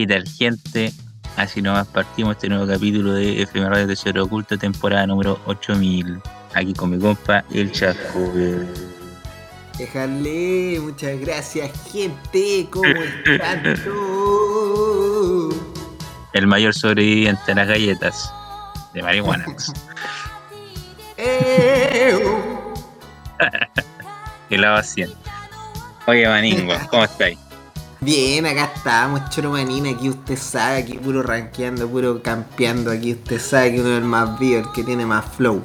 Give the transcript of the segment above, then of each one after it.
¿Qué tal, gente? Así nomás partimos este nuevo capítulo de FM Radio Tesoro Oculto, temporada número 8000. Aquí con mi compa, el Chasco. Déjale, muchas gracias, gente. ¿Cómo están todos? El mayor sobreviviente a las galletas de marihuana. ¡Ew! y la vacía. Oye, Maningo, ¿cómo estáis? Bien, acá estamos, Choromanín, aquí usted sabe, aquí puro rankeando, puro campeando, aquí usted sabe que uno es el más vivo, el que tiene más flow.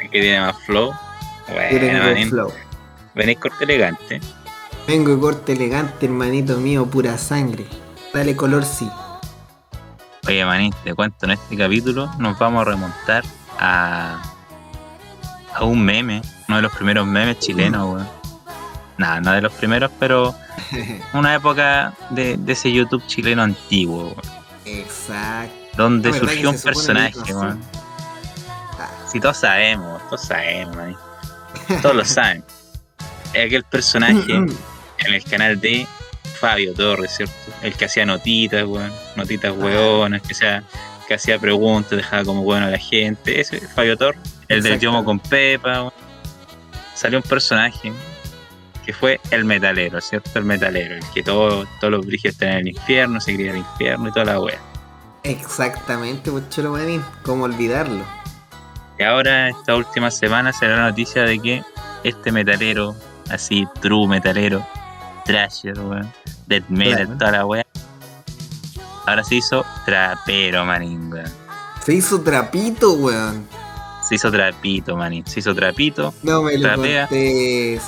¿El que tiene más flow? Bueno, Manín, flow. venís corte elegante. Vengo de corte elegante, hermanito mío, pura sangre. Dale color sí. Oye, Manín, te cuento, en este capítulo nos vamos a remontar a, a un meme, uno de los primeros memes chilenos, weón. Nada, no de los primeros, pero una época de, de ese YouTube chileno antiguo, Exacto. donde surgió un personaje, weón. Ah, Si todos sabemos, todos sabemos. Todos lo saben. Es aquel personaje en el canal de Fabio Torres, ¿cierto? El que hacía notitas, weón, notitas Ah. weonas, que, hacía- que hacía preguntas, dejaba como bueno a la gente. Ese es Fabio Torres, el del. Yomo con Pepa. weón. Salió un personaje que fue el metalero, ¿cierto? El metalero, el que todo- todos los brígidos están en el infierno, se cría el infierno y toda la wea. Exactamente, pues Choromanín, ¿cómo olvidarlo? Y ahora, esta última semana, se da la noticia de que este metalero, así, true metalero, trasher, weón, death metal, Claro. toda la wea, ahora se hizo trapero, manín, weón. Se hizo trapito, weón. Se hizo trapito, manín. Se hizo trapito, No me lo Trapea. contés.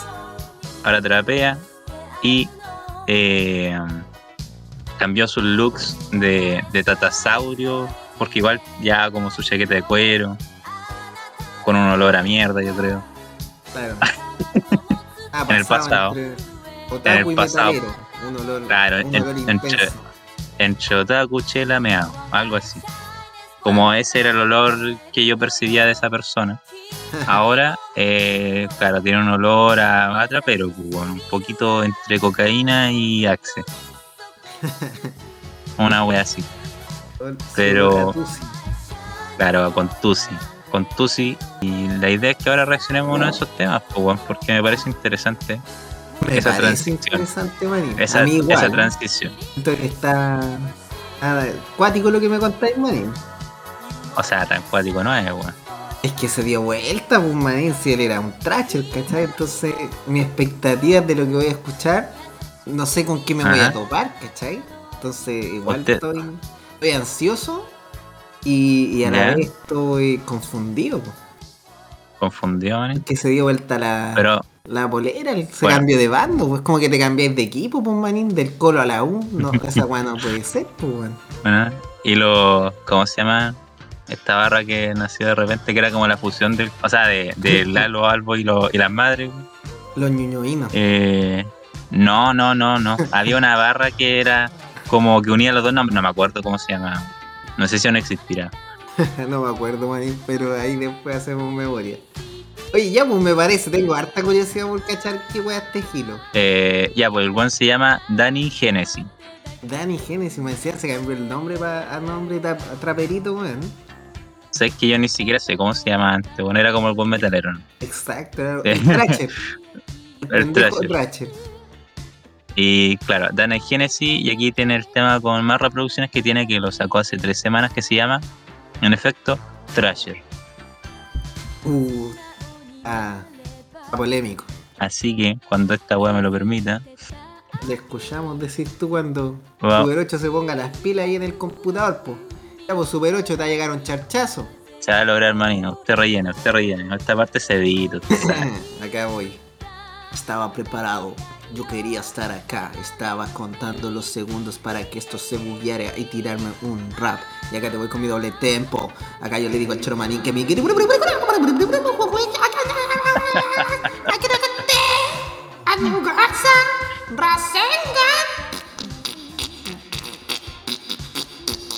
Ahora trapea y eh, cambió sus looks de, de tatasaurio, porque igual ya como su chaqueta de cuero, con un olor a mierda, yo creo. Claro. Ah, En el pasado. entre Otaku En el pasado. Un olor, Claro, un en- olor entre- entre otaku, chela, meao, algo así. Como ese era el olor que yo percibía de esa persona. Ahora, eh, claro, tiene un olor a, a trapero, bueno, un poquito entre cocaína y axe. Una wea así, pero- claro, con Tusi. Con Tusi. Y la idea es que ahora reaccionemos a uno de esos temas, bueno, porque me parece interesante Me esa parece transición. interesante, esa, igual. transición. Siento que está nada, cuático lo que me contáis, manín. O sea, tan cuático no es, weón. Es que se dio vuelta, pues, si él era un trasher, ¿cachai? Entonces, mi expectativa de lo que voy a escuchar, no sé con qué me voy a topar, ¿cachai? Entonces, igual Usted- estoy, estoy ansioso y, y a la vez estoy confundido, pues, Confundió, man. que se dio vuelta la, Pero, la polera, el- se Bueno. cambió de bando, pues como que te cambiáis de equipo, pues, manín, del colo a la U, no, esa weá no puede ser, pues, bueno, y lo, ¿cómo se llama? Esta barra que nació de repente, que era como la fusión del, o sea, de, de Lalo Albo y, lo, y las madres. güey. Los ñuñoínos. Eh, no, no, no, no. Había una barra que era como que unía los dos, no, no me acuerdo cómo se llama. No sé si aún existirá. no me acuerdo, manín, pero ahí después hacemos memoria. Oye, ya pues me parece, tengo harta curiosidad por cachar qué weá este gilo. Eh, ya, pues el buen se llama Danny Genesis. Dani Genesis, me decía, se cambió el nombre pa- a nombre tra- traperito, weón. Sabes que yo ni siquiera sé cómo se llama antes. Bueno, era como el buen metalero. ¿no? Exacto, el Thrasher. El Thrasher. Y claro, Danny Genesis, y aquí tiene el tema con más reproducciones que tiene, que lo sacó hace tres semanas, que se llama, en efecto, Thrasher. Uh, ah, polémico. Así que, cuando esta weá me lo permita, Le escuchamos decir tú cuando Wow. 8 se ponga las pilas ahí en el computador, pues. Pues Super 8 te va a llegar un charchazo. se va a lograr, manino. Usted rellena, usted rellena. Esta parte se edita. Acá voy. Estaba preparado. Yo quería estar acá. Estaba contando los segundos para que esto se bugueara y tirarme un rap. Y acá te voy con mi doble tempo. Acá yo le digo al choromanín que mi.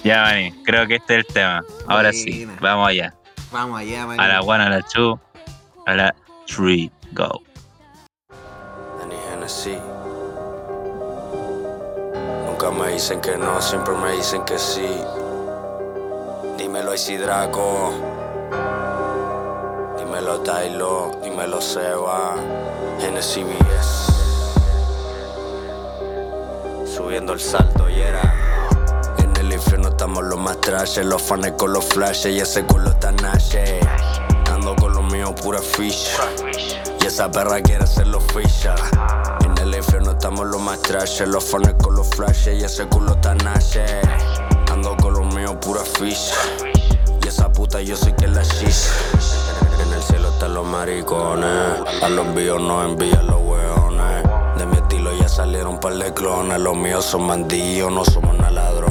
Ya, maní, creo que este es el tema. Ahora sí, vamos allá. Vamos allá, man. A la one, a la two, a la three, go. Nunca Nunca me dicen que no, siempre me dicen que sí. Dímelo Draco Dímelo Tailo. Dímelo Seba. Genesis Subiendo el salto y era. Infierno estamos los más trashes, los fans con los flashes y ese culo está nashe. Ando con los míos pura fish. Y esa perra quiere los fisher. En el infierno estamos los más trashes, los fans con los flashes y ese culo está nashe. Ando con los míos pura fish. Y esa puta yo soy que la shish. En el cielo están los maricones. A los envíos no envían los weones. De mi estilo ya salieron par de clones. Los míos son bandidos, no somos nada ladrones.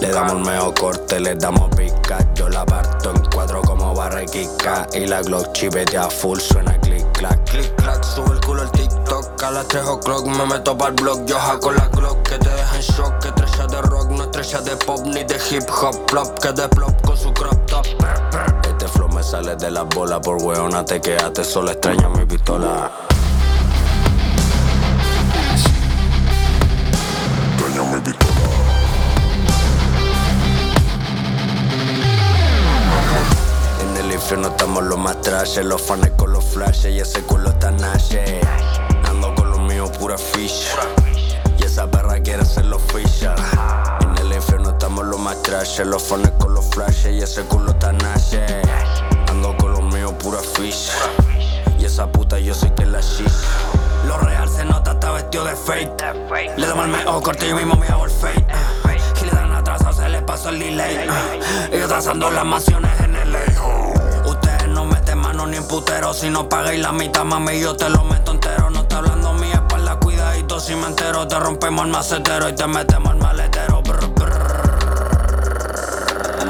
Le damos el mejor corte, le damos pica. Yo la parto en cuatro como barrequica. Y la Glock chipetea full, suena click clack, click clack. Sube el culo el TikTok. A las 3 o'clock me meto para el blog. Yo jaco la Glock que te deja en shock. Que estrella de rock, no estrella de pop ni de hip hop. Plop que de plop con su crop top. Este flow me sale de la bola por weona. Te quedaste solo extraña mi pistola. Los fans con los flashes y ese culo está nashe. Ando con los míos pura fish. Y esa perra quiere los fisher. En el infierno estamos los más trashes, los fans con los flashes y ese culo está nashe. Ando con los míos pura fish. Y esa puta yo soy que la shit. Lo real se nota, está vestido de fake. Le damos el mejor corte y mismo me hago el fake. Y le dan atraso, se le pasó el delay. Ellos trazando las mansiones en no meten mano ni en putero. Si no pagáis la mitad, mami, yo te lo meto entero. No está hablando mi espalda, cuidadito si me entero. Te rompemos el macetero y te metemos el maletero. Brr, brr.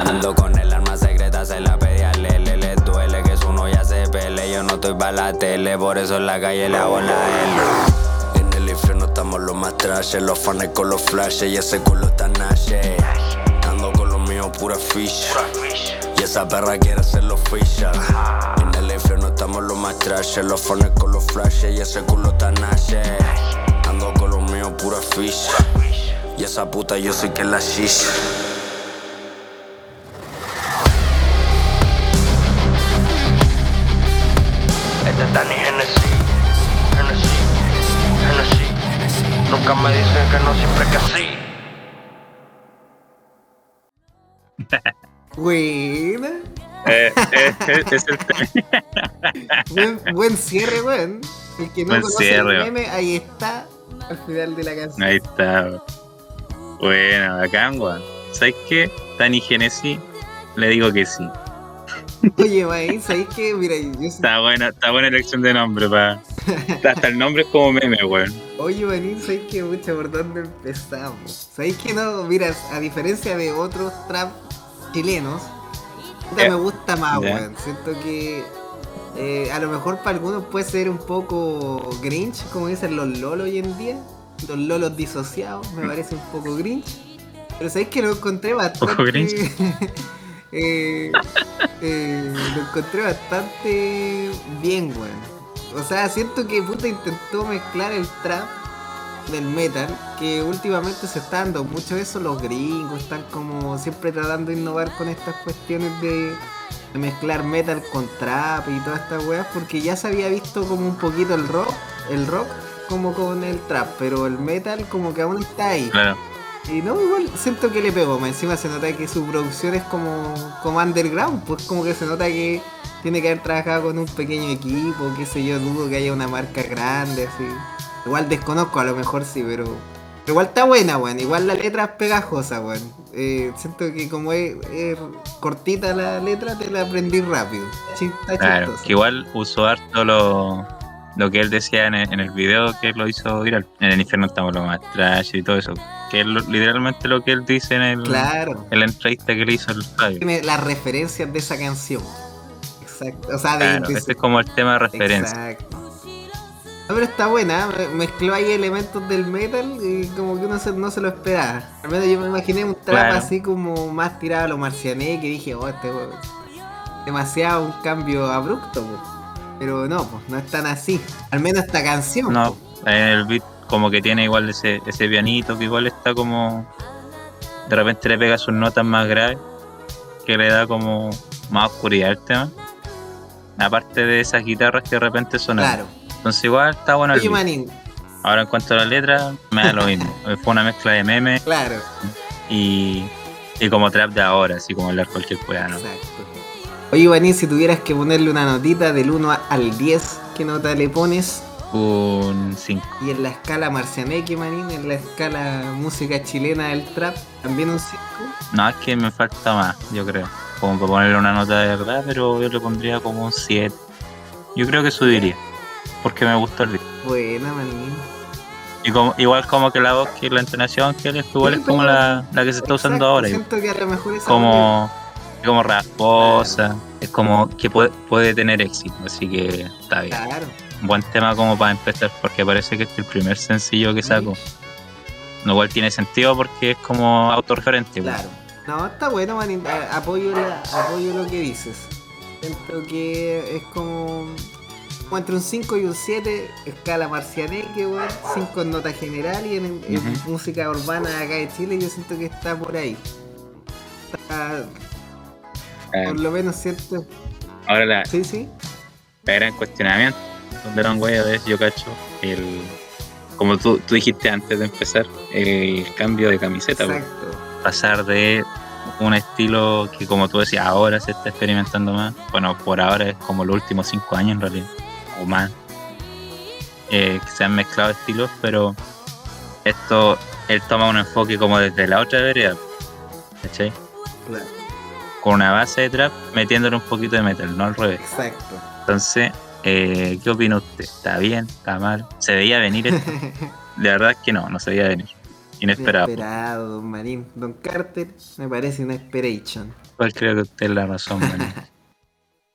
Ando con el arma secreta, se la pedí a Lele. Le duele que su no ya se pele. Yo no estoy para la tele, por eso en la calle le hago la L. En el infierno estamos los más trashes, los fans con los flashes y ese culo está nashe. Ando con los míos pura fish. Y esa perra quiere ser los fisher. En el infierno estamos los más trashes, los fans con los flashes y ese culo está nashe. Ando con los míos pura fish. Y esa puta yo soy que la shish. Este es Danny Hennessy, Hennessy, Hennessy. Nunca me dicen que no, siempre que sí. Buena. Eh, eh, eh, es el Buen, buen cierre, weón. El que no Buen conoce cierre, el meme, ahí está al final de la canción. Ahí está. weón. Bueno, bacán, weón. ¿Sabes qué? Tani Genesi, le digo que sí. Oye, Maín, ¿sabéis qué? Mira, yo Está buena, está buena elección de nombre, pa. Hasta el nombre es como meme, weón. Oye, Manín, ¿sabéis que mucha por dónde empezamos? ¿Sabéis que no? Mira, a diferencia de otros trap chilenos, puta, me gusta más, Ya. weón. Siento que eh, a lo mejor para algunos puede ser un poco grinch, como dicen los lolos hoy en día. Los lolos disociados, me parece un poco grinch. Pero sabéis que lo encontré bastante. grinch. eh, eh, lo encontré bastante bien, weón. O sea, siento que puta intentó mezclar el trap del metal, que últimamente se está dando mucho eso, los gringos están como siempre tratando de innovar con estas cuestiones de, de mezclar metal con trap y todas estas weas, porque ya se había visto como un poquito el rock, el rock como con el trap, pero el metal como que aún está ahí. Claro. Y no, igual siento que le pegó, más encima se nota que su producción es como, como underground, pues como que se nota que tiene que haber trabajado con un pequeño equipo, qué sé yo, dudo que haya una marca grande, así. Igual desconozco, a lo mejor sí, pero... pero igual está buena, weón, igual la letra es pegajosa, weón. Eh, siento que como es, es cortita la letra, te la aprendí rápido. Claro, chistosa. que igual usó harto lo, lo que él decía en el, en el video que lo hizo viral. En el infierno estamos los más trash y todo eso. Que es literalmente lo que él dice en, el, Claro. en la entrevista que le hizo el Fabio. Tiene las referencias de esa canción. Exacto. O sea, de, Claro, este es como el tema de referencia. Exacto. No, pero está buena, me- mezcló ahí elementos del metal y como que uno se- no se lo esperaba. Al menos yo me imaginé un trap Claro. así como más tirado a lo marciané que dije, oh, este weón, demasiado un cambio abrupto, po. pero no, pues no es tan así. Al menos esta canción. No, po. en el beat como que tiene igual ese, ese pianito que igual está como. De repente le pega sus notas más graves, que le da como más oscuridad al tema. Aparte de esas guitarras que de repente sonan. Claro. Entonces igual está bueno el Oye, beat. Ahora en cuanto a la letra, me da lo mismo. Fue una mezcla de memes claro. y, y como trap de ahora, así como hablar cualquier ¿no? Exacto. Oye, manín, si tuvieras que ponerle una notita del 1 al 10, ¿qué nota le pones? Un 5. Y en la escala marcianeque, manín, en la escala música chilena del trap, también un 5. No, es que me falta más, yo creo. Como para ponerle una nota de verdad, pero yo le pondría como un 7. Yo creo que subiría, porque me gustó el beat. Buena, manín. Y como, igual como que la voz, que la entonación, que él es igual Sí, es como la, la que se está usando ahora. Siento que a lo mejor esa como, como rasposa, es como que puede, puede tener éxito, así que está bien. Claro. Buen tema como para empezar, porque parece que este es el primer sencillo que saco. No igual tiene sentido porque es como autorreferente. pues. Claro. No, está bueno, manín. Apoyo, la- apoyo lo que dices. Siento que es como entre un 5 y un 7, escala marcianeque, weón. 5 en nota general y en, música urbana de acá de Chile yo siento que está por ahí. Está, Eh, por lo menos cierto. ahora la, Sí, sí. la gran cuestionamiento donde era un güey a veces yo cacho el como tú, tú dijiste antes de empezar el cambio de camiseta pues. Exacto. pasar de un estilo que como tú decías ahora se está experimentando más bueno por ahora es como los últimos cinco años en realidad o más eh, que se han mezclado estilos pero esto él toma un enfoque como desde la otra vereda ¿cachai? Claro. con una base de trap metiéndole un poquito de metal no al revés Exacto. entonces, eh, ¿qué opina usted? ¿Está bien? ¿Está mal? ¿Se veía venir esto? De verdad es que no, no se veía venir. Inesperado. Inesperado, don Marín. Don Carter me parece una inspiration. Igual creo que usted es la razón, man.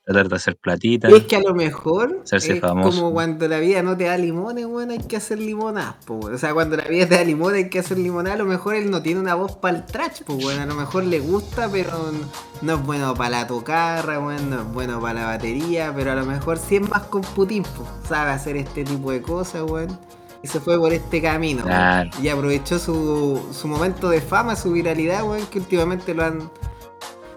Tratar de hacer platita. Y es que a lo mejor Hacerse es famoso. como cuando la vida no te da limones, bueno, hay que hacer limonadas, weón. O sea, cuando la vida te da limones hay que hacer limonadas, a lo mejor él no tiene una voz para el trash, pues bueno, a lo mejor le gusta, pero no es bueno para la tocarra, bueno, no es bueno para la batería, pero a lo mejor sí es más con Putin, pues, sabe hacer este tipo de cosas, weón. Y se fue por este camino. Claro. Y aprovechó su, su momento de fama, su viralidad, weón, que últimamente lo han...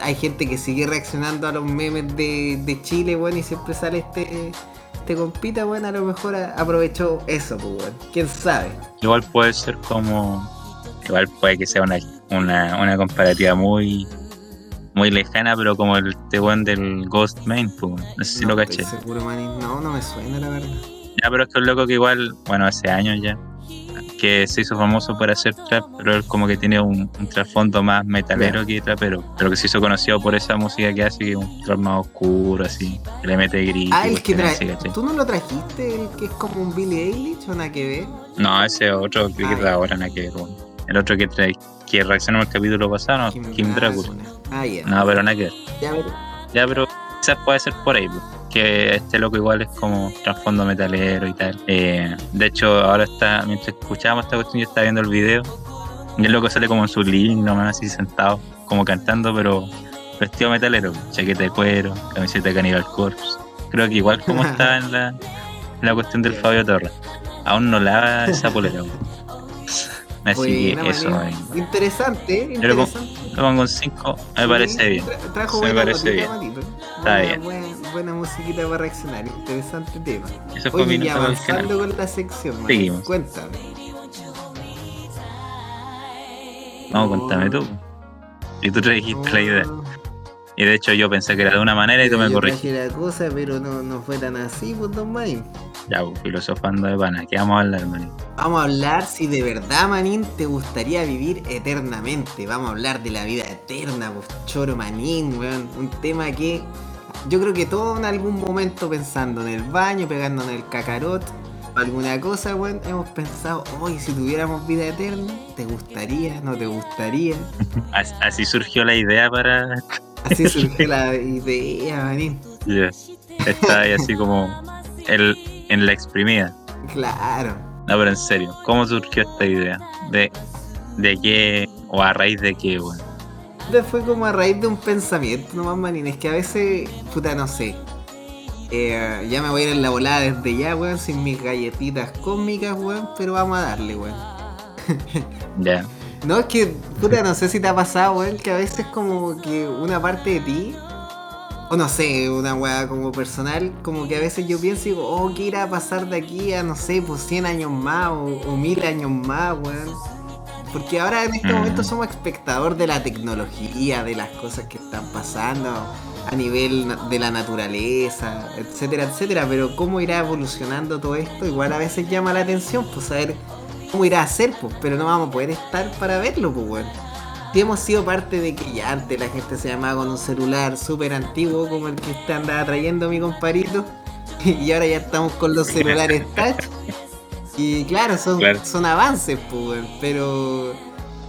Hay gente que sigue reaccionando a los memes de, de Chile, weón, y siempre sale este, este compita, weón, a lo mejor a- aprovechó eso, pues, weón. ¿Quién sabe? Igual puede ser como. Igual puede que sea una, una, una comparativa muy muy lejana, pero como el T1 del Ghost Main, pues, no sé si no lo caché. seguro, manín. No, no me suena, la verdad. Ya, pero es que un loco que igual, bueno, hace años ya, que se hizo famoso por hacer trap, pero él como que tiene un, un trasfondo más metalero que trapero, pero que se hizo conocido por esa música que hace, que es un trap más oscuro, así, que le mete gris. Ah, el que trae. ¿Tú no lo trajiste? El que es como un Billy Eilish o nada que ver? No, ese otro que Ah, ya. ahora, nada que ver El otro que trae, que reaccionó al capítulo pasado, no, Kim, Drácula. Ah, ya. No, pero nada que ver. Ya, pero- Ya, pero quizás puede ser por ahí, pues, que este loco igual es como trasfondo metalero y tal. Eh, de hecho, ahora está, mientras escuchábamos esta cuestión, yo estaba viendo el video y el loco sale como en su living, nomás así sentado, como cantando, pero vestido metalero, pues, chaqueta de cuero, camiseta de Cannibal Corpse. Creo que igual como está en la, en la cuestión del Fabio Torres. Aún no lava esa polera. pues. Así Buena, que eso, eh, Interesante, ¿eh? Yo le pongo- en 5, me parece bien. tra- trajo Sí, me buena parece bien. Está Buena- bien. Buena, buena musiquita para reaccionar. Interesante tema. Eso fue Oye, avanzando con la sección, Seguimos. Cuéntame. No, cuéntame tú. Y tú trajiste la idea. Y de hecho yo pensé que era de una manera y tú me yo corregiste. traje la cosa, pero no, no fue tan así, pues, don Manín. Ya, pues, filosofando de pana. ¿Qué vamos a hablar, manito? Vamos a hablar si de verdad, Manín, te gustaría vivir eternamente. Vamos a hablar de la vida eterna, pues, choro Manín, weón. Un tema que yo creo que todos en algún momento pensando en el baño, pegándonos en el cacarot, alguna cosa, weón, hemos pensado, oye, si tuviéramos vida eterna, ¿te gustaría? ¿No te gustaría? As- Así surgió la idea para. Así surgió la idea, Manín. Ya. Está ahí así como el, en la exprimida. Claro. No, pero en serio, ¿cómo surgió esta idea? ¿De, de qué o a raíz de qué, weón? Puta, Fue como a raíz de un pensamiento nomás, manín. Es que a veces, puta, no sé. Eh, ya me voy a ir en la volada desde ya, weón, sin mis galletitas cósmicas, weón, pero vamos a darle, weón. Ya. No, es que, puta, no sé si te ha pasado, weón, que a veces como que una parte de ti, o no sé, una weá como personal, como que a veces yo pienso y digo, oh, ¿qué irá a pasar de aquí a, no sé, pues 100 años más o, o 1000 años más, weón? Porque ahora en este Mm. momento somos espectador de la tecnología, de las cosas que están pasando a nivel de la naturaleza, etcétera, etcétera. Pero cómo irá evolucionando todo esto, igual a veces llama la atención, pues saber cómo irá a ser, pues, pero no vamos a poder estar para verlo, pues, weón. Hemos sido parte de que ya antes la gente se llamaba con un celular súper antiguo como el que usted andaba trayendo mi compadrito, y ahora ya estamos con los celulares touch. Y claro, son, Claro. son avances, pues, pero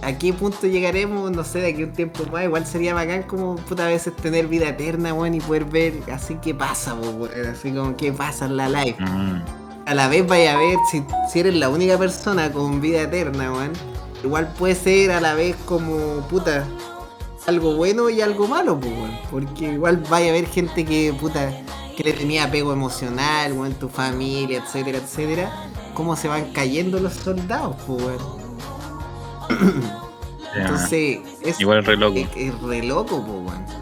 a qué punto llegaremos, no sé, de aquí a un tiempo más, igual sería bacán como puta a veces tener vida eterna, weón, y poder ver así qué pasa, pues, weón, así como qué pasa en la live. Mm. A la vez vaya a ver si, si eres la única persona con vida eterna, weón. Igual puede ser a la vez como puta algo bueno y algo malo, pues, weón. Porque igual vaya a haber gente que puta que le tenía apego emocional, weón, tu familia, etcétera, etcétera. Cómo se van cayendo los soldados, pues, weón. Entonces, es, Igual re loco. es, es re loco, pues, weón.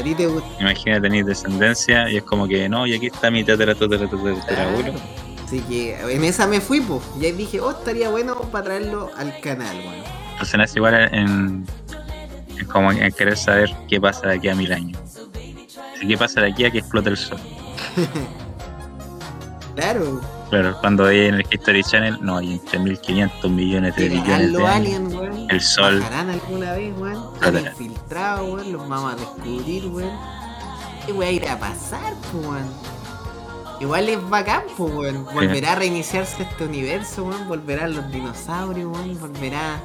A ti te gusta. Imagina tener descendencia y es como que no, y aquí está mi tatara, tatara, tatara, tatarabuelo. Así que en esa me fui, pues. Y ahí dije, oh, estaría bueno para traerlo al canal, weón. Entonces nace igual en, en como en querer saber qué pasa de aquí a mil años. ¿Qué pasa de aquí a que explote el sol? Claro. Claro, cuando hay en el History Channel, no, hay entre 1500 millones de billones los de aliens, weón. El sol. Bajarán alguna vez, weón. Claro. Están infiltrados, weón. Los vamos a descubrir, weón. ¿Qué weón irá a pasar, weón? Igual es bacán, pues, weón. Volverá a reiniciarse este universo, weón. Volverán los dinosaurios, weón. Volverá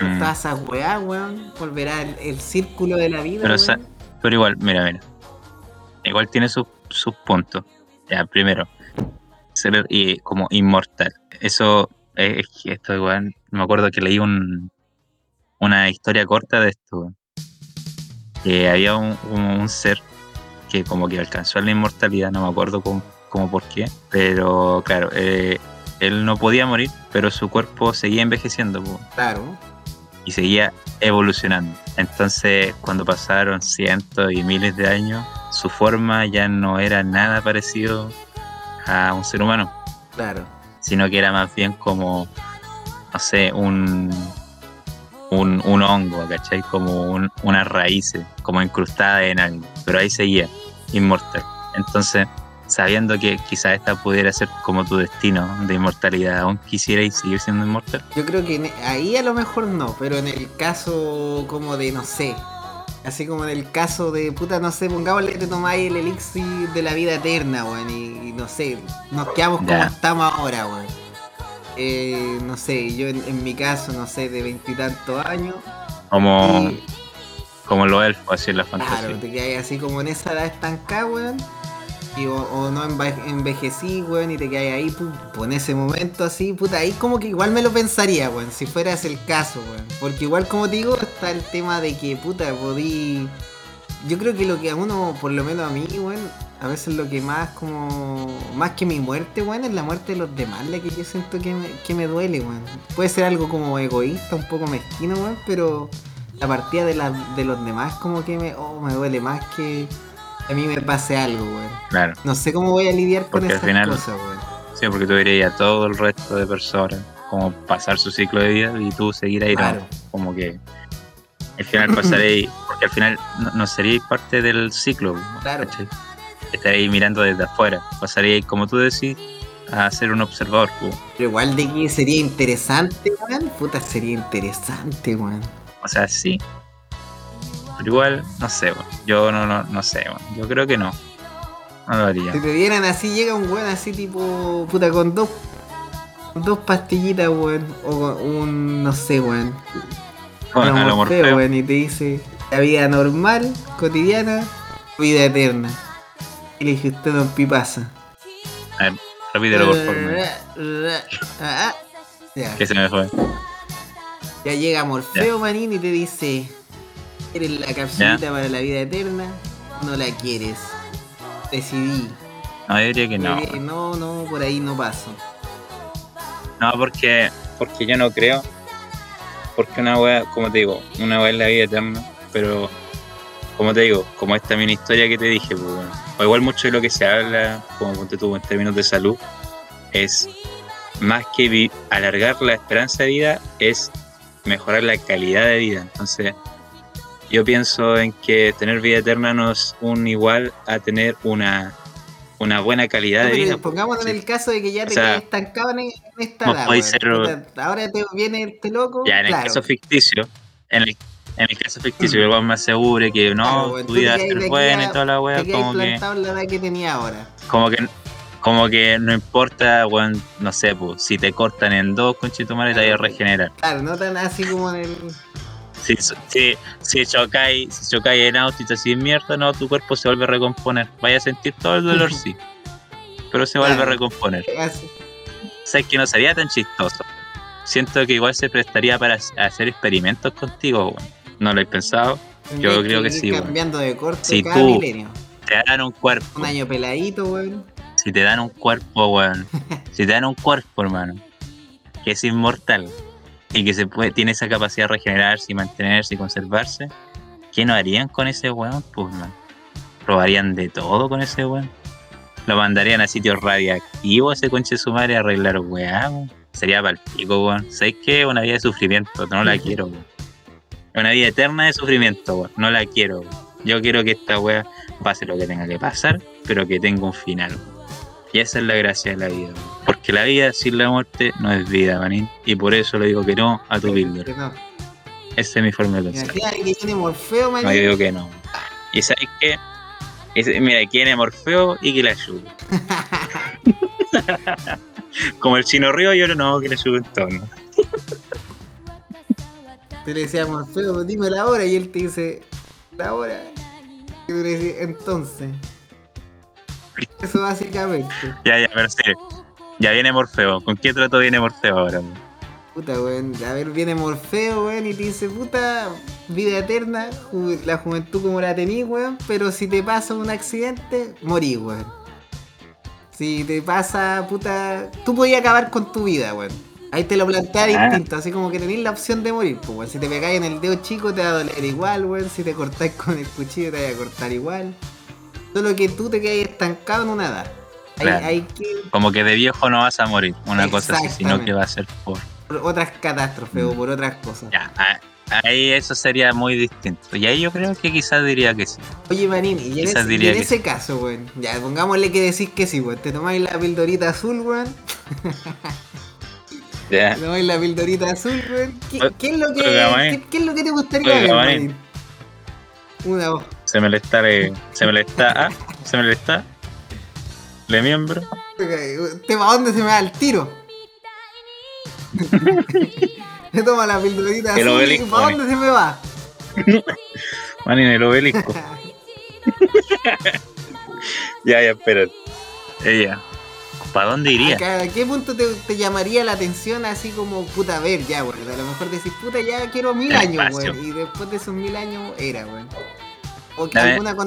Mm. todas esas weá, weón. Volverá el, el círculo de la vida, Pero, weón. pero igual, mira, mira. Igual tiene sus, sus puntos. Ya, primero, ser y, como inmortal. Eso es, es que esto igual. Me acuerdo que leí un, una historia corta de esto. Que había un, un- un ser que como que alcanzó la inmortalidad, no me acuerdo cómo, cómo por qué. Pero claro, eh, él no podía morir, pero su cuerpo seguía envejeciendo. po Claro. y seguía evolucionando. Entonces, cuando pasaron cientos y miles de años, su forma ya no era nada parecido a un ser humano, Claro. sino que era más bien como, no sé, un, un, un hongo, ¿cachai? Como un, unas raíces, como incrustadas en algo, pero ahí seguía, inmortal. Entonces, sabiendo que quizás esta pudiera ser como tu destino de inmortalidad, aún quisierais seguir siendo inmortal. Yo creo que ahí a lo mejor no, pero en el caso como de, no sé, así como en el caso de, puta, no sé, pongámosle que te tomáis el elixir de la vida eterna, weón, y, y no sé, nos quedamos como estamos ahora, weón. Eh, no sé, yo en, en mi caso, no sé, de veintitantos años, Como, y como los elfos, así en la fantasía. claro, te así como en esa edad estancada, weón. O, no enve- envejecí, weón, y te quedas ahí, pues en ese momento así, puta, ahí como que igual me lo pensaría, weón, si fuera ese el caso, weón. Porque igual como digo, está el tema de que, puta, podí... Yo creo que lo que a uno, por lo menos a mí, weón, a veces lo que más como... Más que mi muerte, weón, es la muerte de los demás, la que yo siento que me, que me duele, weón. Puede ser algo como egoísta, un poco mezquino, weón, pero la partida de, la, de los demás como que me, oh, me duele más que a mí me pase algo, weón. Claro, No sé cómo voy a lidiar con Porque esas final- cosas, weón. sí, porque tú dirías a todo el resto de personas como pasar su ciclo de vida y tú seguir ahí, como que al final pasaréis, porque al final no, no seríais parte del ciclo, Claro. ¿cachai? Estaréis mirando desde afuera, pasaríais, como tú decís, a ser un observador. po. Pero igual de que sería interesante, weón. Puta, sería interesante, weón. O sea, sí, pero igual, no sé, weón. yo no, no, no sé, weón. yo creo que no, no lo haría. Si te dieran así, llega un weón así tipo, puta, con dos, con dos pastillitas, weón. O con un, no sé, weón. Bueno, un a lo Morfeo, weón. Y te dice, la vida normal, cotidiana, vida eterna. Y le dije, usted don Pipasa. a ver, repítelo por favor, Ya. que se me fue. Ya llega Morfeo Manín y te dice, ¿Quieres la capsulita para la vida eterna? No la quieres. Decidí. No, yo diría que no. No, no, por ahí no paso. No, porque, porque yo no creo. Porque una wea, como te digo, una wea es la vida eterna, pero como te digo, como esta mini historia que te dije, pues, bueno, o igual mucho de lo que se habla, como ponte tú en términos de salud, es más que alargar la esperanza de vida, es mejorar la calidad de vida. Entonces, yo pienso en que tener vida eterna no es un igual a tener una, una buena calidad No, de vida. pongámonos Sí. en el caso de que ya te sea, quedas estancado en, en esta edad. ser- Ahora te viene este loco. Ya, en el caso ficticio, en el, en el caso ficticio, el weón me asegure que no, Claro, tu vida va a ser buena y toda la wea, como que, la edad que tenía ahora. como que, como que no importa, weón, no sé, pues, si te cortan en dos, conchetumare, te vayas a regenerar. Claro, no tan así como en el. Si, si, si chocáis, si chocáis en auto y te haces mierda, no, tu cuerpo se vuelve a recomponer. Vaya a sentir todo el dolor, sí. Pero se vuelve a recomponer. así. Sabes que no sería tan chistoso. Siento que igual se prestaría para hacer experimentos contigo, weón. ¿No lo he pensado? Tendrías creo que sí, cambiando de corte Si cada tú- milenio. Te dan un cuerpo. Un año peladito, weón. Si te dan un cuerpo, weón. si te dan un cuerpo, hermano, que es inmortal y que se puede, tiene esa capacidad de regenerarse y mantenerse y conservarse, ¿qué no harían con ese weón? Pues, man. Probarían de todo con ese weón. Lo mandarían a sitios radiactivos ese conche su madre a arreglar weá, weón. Sería palpico, weón. ¿Sabes qué? Una vida de sufrimiento, no la quiero, weón. Una vida eterna de sufrimiento, weón. No la quiero, weón. Yo quiero que esta weá pase lo que tenga que pasar, pero que tenga un final, weón. Y esa es la gracia de la vida. Porque la vida sin la muerte no es vida, manín. Y por eso le digo que no a tu builder. Que no. Esa es mi forma de pensar. Imagínate que tiene Morfeo, man. No, yo digo que no. ¿Y sabes qué? Ese- mira, quién es Morfeo y que la ayude. Como el chino río, yo no, que le ayude en torno. Te le decía Morfeo, dime la hora. Y él te dice, la hora. Y tú le decís, entonces. Eso básicamente. Ya, ya, pero sí. Ya viene Morfeo. ¿Con qué trato viene Morfeo ahora? Puta, weón. A ver, viene Morfeo, weón, y te dice, puta, vida eterna, ju- la juventud como la tení, weón, pero si te pasa un accidente, morí, weón. Si te pasa, puta, tú podías acabar con tu vida, weón. Ahí te lo plantea Ah. distinto, así como que tenés la opción de morir, pues, weón. Si te pegáis en el dedo chico te va a doler igual, weón. Si te cortáis con el cuchillo te va a cortar igual. Solo que tú te quedas estancado en una edad. Hay, Claro. hay que Como que de viejo no vas a morir, una cosa así, sino que va a ser por. por otras catástrofes o por otras cosas. Mm. Ya, ahí eso sería muy distinto. Y ahí yo creo que quizás diría que sí. Oye, Marín, y en, ese, y en caso, weón, ya pongámosle que decís que sí, weón. Te tomáis la pildorita azul, weón. Ya. Te tomáis la pildorita azul, weón. ¿Qué, qué es lo que, oiga, Marín. qué, qué es lo que te gustaría ver. Marín? Una voz. Se me le está, le- se me le está, ah, se me le está. Le miembro. ¿Te va dónde se me da el tiro? Me toma la pildorita obelisco, ¿para dónde se me va? Man, en el obelisco. ya, ya, espérate. Ella. ¿Para dónde iría? ¿A qué punto te, te llamaría la atención así como, puta, a ver, ya, weón? A lo mejor decís, puta, ya quiero mil El años, weón. Y después de esos mil años era, weón. O que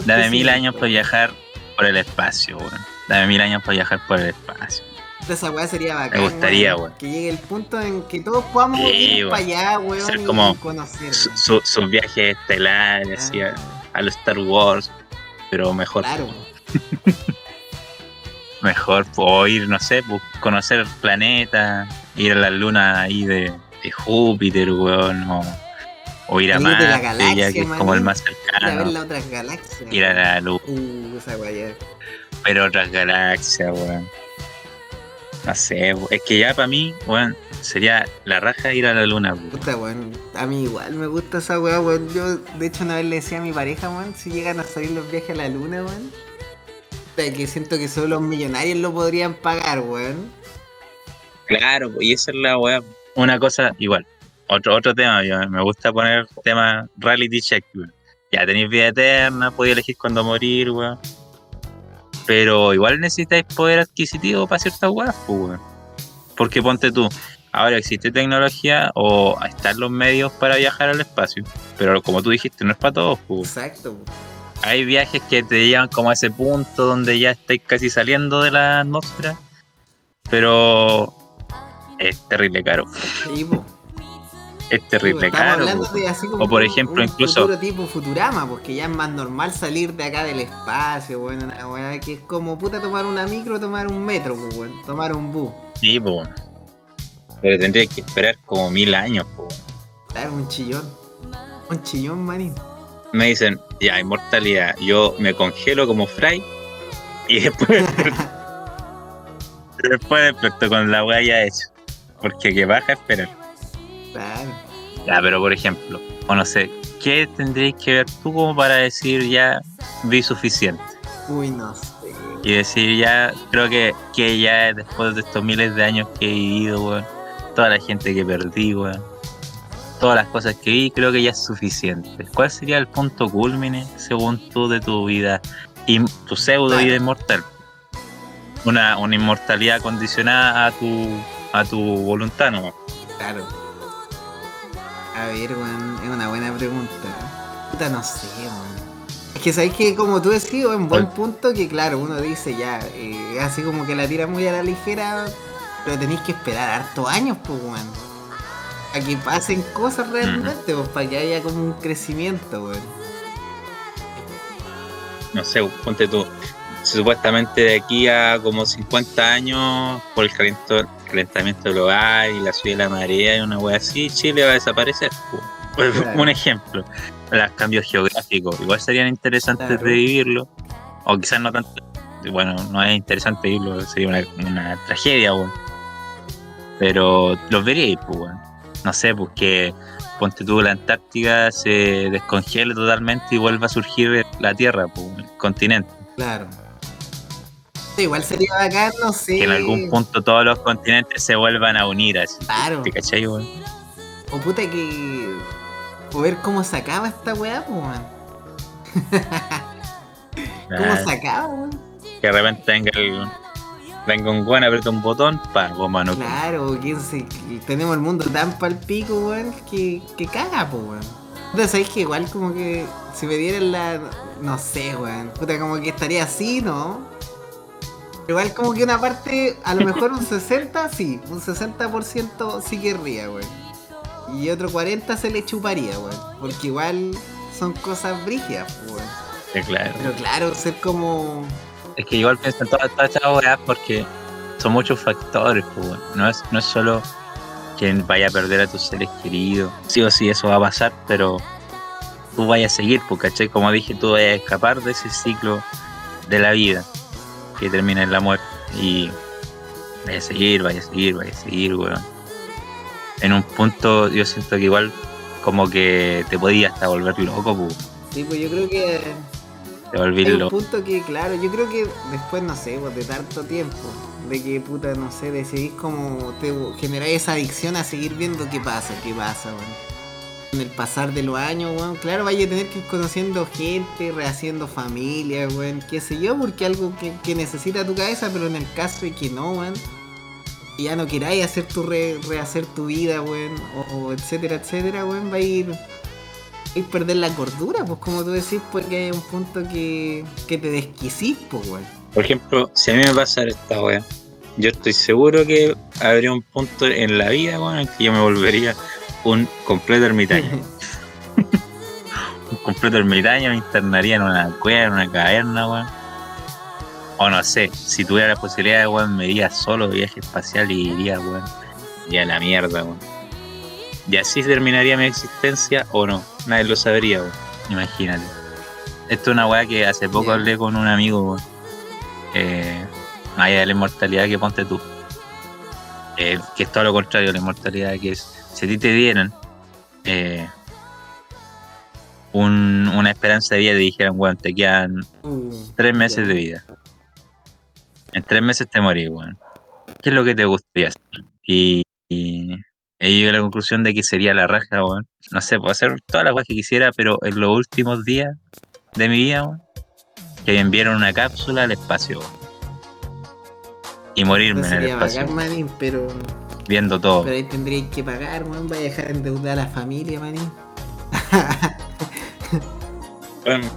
Dame, mil años para viajar por el espacio, weón. Dame mil años para viajar por el espacio. Esa weá sería bacán. Me gustaría, weón. Que llegue el punto en que todos podamos Sí, ir weón. para allá, weón, Ser y como conocer. Su- su- Sus viajes estelares, así, a, a los Star Wars, pero mejor. Claro, weón. Mejor, o ir, no sé, conocer planetas, ir a la luna ahí de, de Júpiter, weón, o, o ir a la Marte, galaxia, que es como el más Ir a ver cercano, las otras galaxias. ir a la luz, Uh, esa weá ya. pero otras galaxias, weón. No sé, weón. es que ya para mí, weón, sería la raja ir a la luna, weón. Puta, weón. A mí igual me gusta esa weá, weón. Yo, de hecho, una vez le decía a mi pareja, weón, si llegan a salir los viajes a la luna, weón. Que siento que solo los millonarios lo podrían pagar, weón. Claro, y esa es la weá. Una cosa, igual, otro, otro tema, yo, me gusta poner tema reality check, weón. Ya tenéis vida eterna, podéis elegir cuándo morir, weón. Pero igual necesitáis poder adquisitivo para ciertas weas, pues, weón. Porque ponte tú, ahora existe tecnología o están los medios para viajar al espacio. Pero como tú dijiste, no es para todos, pues. Exacto. hay viajes que te llevan como a ese punto donde ya estáis casi saliendo de la atmósfera, pero es terrible caro. Sí. Es terrible Estamos caro. hablando de así como O por ejemplo, un incluso- futuro tipo Futurama, porque ya es más normal salir de acá del espacio, bueno, que es como puta tomar una micro, tomar un metro, pues, weón, tomar un bus. Sí, po. Pero tendría que esperar como mil años, po. Claro, un chillón. Un chillón, manín. Me dicen, ya, inmortalidad. Yo me congelo como Fry y después después despierto con la weá ya hecha. Porque que baja a esperar. Claro. Ya, pero por ejemplo, o no sé, ¿qué tendréis que ver tú como para decir ya vi suficiente? Uy, no sé. Y decir ya, creo que, que ya después de estos miles de años que he vivido, weón, toda la gente que perdí, weón, todas las cosas que vi, creo que ya es suficiente. ¿Cuál sería el punto culmine, según tú, de tu vida, y tu pseudo vida inmortal? Una, una inmortalidad condicionada a tu, a tu voluntad, ¿no? Claro. A ver, weón, es una buena pregunta. Puta, no sé, weón. Es que sabéis que, como tú decís, en buen punto, que claro, uno dice ya, eh, así como que la tira muy a la ligera, pero tenéis que esperar hartos años, pues, weón. A que pasen cosas realmente, pues, para que haya como un crecimiento, weón. no sé, ponte tú, supuestamente de aquí a como 50 años, por el calento- calentamiento global y la subida de la marea y una wea así, Chile va a desaparecer. Claro. Un ejemplo, los cambios geográficos, igual serían interesantes Claro. de vivirlo, o quizás no tanto, bueno, no es interesante vivirlo, sería una, una tragedia, weón. Pero los veríais, pues, weón. No sé, pues que ponte tú la Antártida se descongele totalmente y vuelva a surgir la Tierra, pues, el continente. Claro. Igual sería bacán, no sé. Que en algún punto todos los continentes se vuelvan a unir así. Claro. ¿Te cachai, weón? O puta que. O ver cómo se acaba esta weá, pues, weón. ¿Cómo se acaba, weón? que de repente venga el. Venga un weón, aprieta un botón, pa, nuclear. Claro, ¿quién se... tenemos el mundo tan pal pico, weón, que, que caga, pues, weón. Entonces, ¿sabes que Igual como que si me dieran la... No sé, weón. Puta, como que estaría así, ¿no? Igual como que una parte, a lo mejor un 60, sí. Un 60% sí querría, weón. Y otro 40 se le chuparía, weón. Porque igual son cosas brígidas, weón. Sí, claro. Pero claro, ser como... Es que igual pienso en todas, todas estas weas porque son muchos factores, pues, weón. no, es, no es solo que vaya a perder a tus seres queridos. Sí o sí, eso va a pasar, pero tú vayas a seguir, ¿cachai? Como dije, tú vayas a escapar de ese ciclo de la vida que termina en la muerte. Y vaya a seguir, vaya a seguir, vaya a seguir, weón. En un punto yo siento que igual como que te podía hasta volver loco, pues. Sí, pues yo creo que... Te volví Hay un loco. punto que, claro, yo creo que después, no sé, pues de tanto tiempo, de que puta, no sé, decidís como te generáis esa adicción a seguir viendo qué pasa, qué pasa, weón. En el pasar de los años, weón, claro, vaya a tener que ir conociendo gente, rehaciendo familia, weón, qué sé yo, porque algo que, que necesita tu cabeza, pero en el caso de que no, weón, y ya no queráis hacer tu re- rehacer tu vida, weón, o, etcétera, etcétera, weón, va a ir y perder la cordura, pues como tú decís, porque hay un punto que, que te desquisís, pues, weón. Por ejemplo, si a mí me pasara esta wea, yo estoy seguro que habría un punto en la vida, weón, en que yo me volvería un completo ermitaño. un completo ermitaño, me internaría en una cueva, en una caverna, weón. O no sé, si tuviera la posibilidad, weón, me iría solo de viaje espacial y iría, weón, y a la mierda, weón. Y así terminaría mi existencia o no, nadie lo sabría, weón. Imagínate. Esto es una weá que hace poco Ya. hablé con un amigo, weón. Eh, allá de la inmortalidad que ponte tú. Eh, que es todo lo contrario, la inmortalidad que es, si a ti te dieran eh, un- una esperanza de vida y te dijeran, weón, te quedan Uh, tres meses de vida. En tres meses te morís, weón. ¿Qué es lo que te gustaría hacer? Y, y he llegado a la conclusión de que sería la raja, weón. No sé, puedo hacer todas las cosas que quisiera, pero en los últimos días de mi vida, weón, que me enviaron una cápsula al espacio, weón. Y morirme No en el espacio, bacán, manín, pero, viendo todo. pero ahí tendríais que pagar, weón, vaya a dejar endeudar a la familia, manín. Bueno,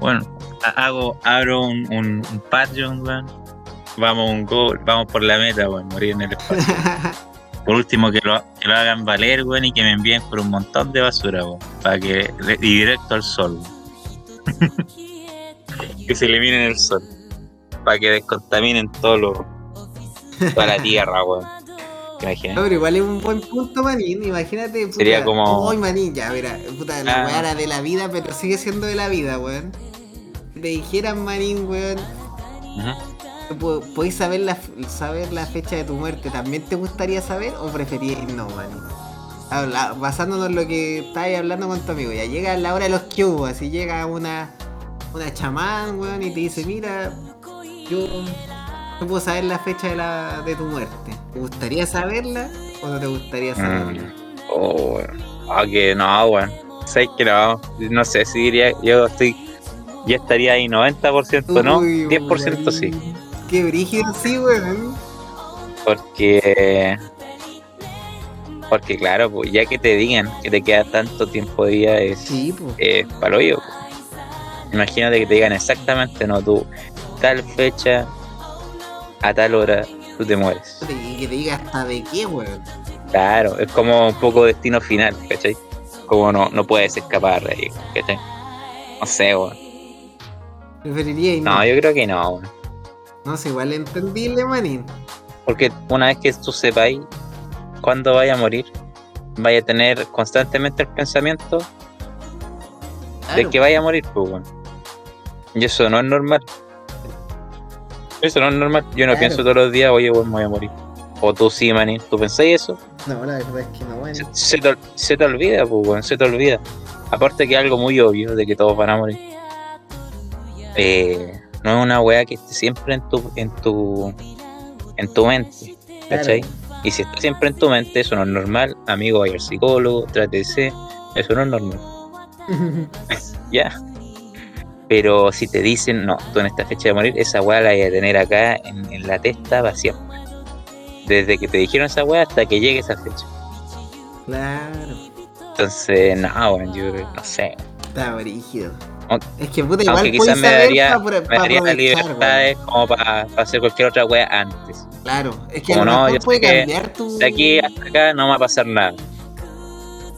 Bueno, ha- hago, abro un, un, un Patreon, weón. Vamos un gol, vamos por la meta, weón, morir en el espacio. Por último, que lo, que lo hagan valer, weón, y que me envíen por un montón de basura, weón. Para que. Y directo al sol, weón. que se eliminen el sol. Para que descontaminen todo lo. toda la tierra, weón. ¿Te No, imaginas? pero igual es un buen punto, manín. Imagínate, puta. Sería como- Uy, manín, ya, mira, puta, la Ah. weá era de la vida, pero sigue siendo de la vida, weón. Si te dijeran, manín, weón, ¿podéis saber la, saber la fecha de tu muerte? ¿También te gustaría saber o preferías no, manín? Habla- basándonos en lo que estabas hablando con tu amigo, ya llega la hora de los cubos, así llega una, una chamán, weón, y te dice, mira, yo no puedo saber la fecha de, la, de tu muerte. ¿Te gustaría saberla o no te gustaría saberla? Mm. Oh, weón. Ah, que no, weón. Sé que no. No sé si diría. Yo estoy. Ya estaría ahí 90%, ¿no? Uy, 10% sí. Qué brígido, sí, weón. Porque. Porque, claro, pues ya que te digan que te queda tanto tiempo de vida es. Sí, pues. es palo yo. Imagínate que te digan exactamente, no, tú, tal fecha, a tal hora, tú te mueres. Y que te diga hasta de qué, weón. Claro, es como un poco destino final, ¿cachai? Como no, no puedes escapar de ahí, ¿cachai? No sé, weón. Preferiría y no. Yo creo que no, weón. No sé, igual entendible, manín. Porque una vez que tú sepáis cuándo vaya a morir, vaya a tener constantemente el pensamiento de que vaya a morir, pues, weón. Y eso no es normal. Eso no es normal. Yo no Claro. pienso todos los días, oye, weón, me voy a morir. O tú sí, manín. ¿Tú pensáis eso? No, la verdad es que no, Se, weón. se te, se te olvida, pues, weón, se te olvida. Aparte que es algo muy obvio de que todos van a morir. Eh, no es una weá que esté siempre en tu, en tu, en tu mente, ¿cachai? Y si está siempre en tu mente, eso no es normal. Amigo, vaya al psicólogo, trátese, eso no es normal. Ya. Pero si te dicen, no, tú en esta fecha de morir, esa weá la vas a tener acá en, en la testa para siempre. Desde que te dijeron esa weá hasta que llegue esa fecha. claro. Entonces, no, weón, yo no sé. Está brígido. Aunque- Es que puta, igual quizás me daría, pa- pa- me daría libertades como para hacer cualquier otra weá antes. Claro, es que Como no, yo puede cambiar tu. De aquí hasta acá no va a pasar nada.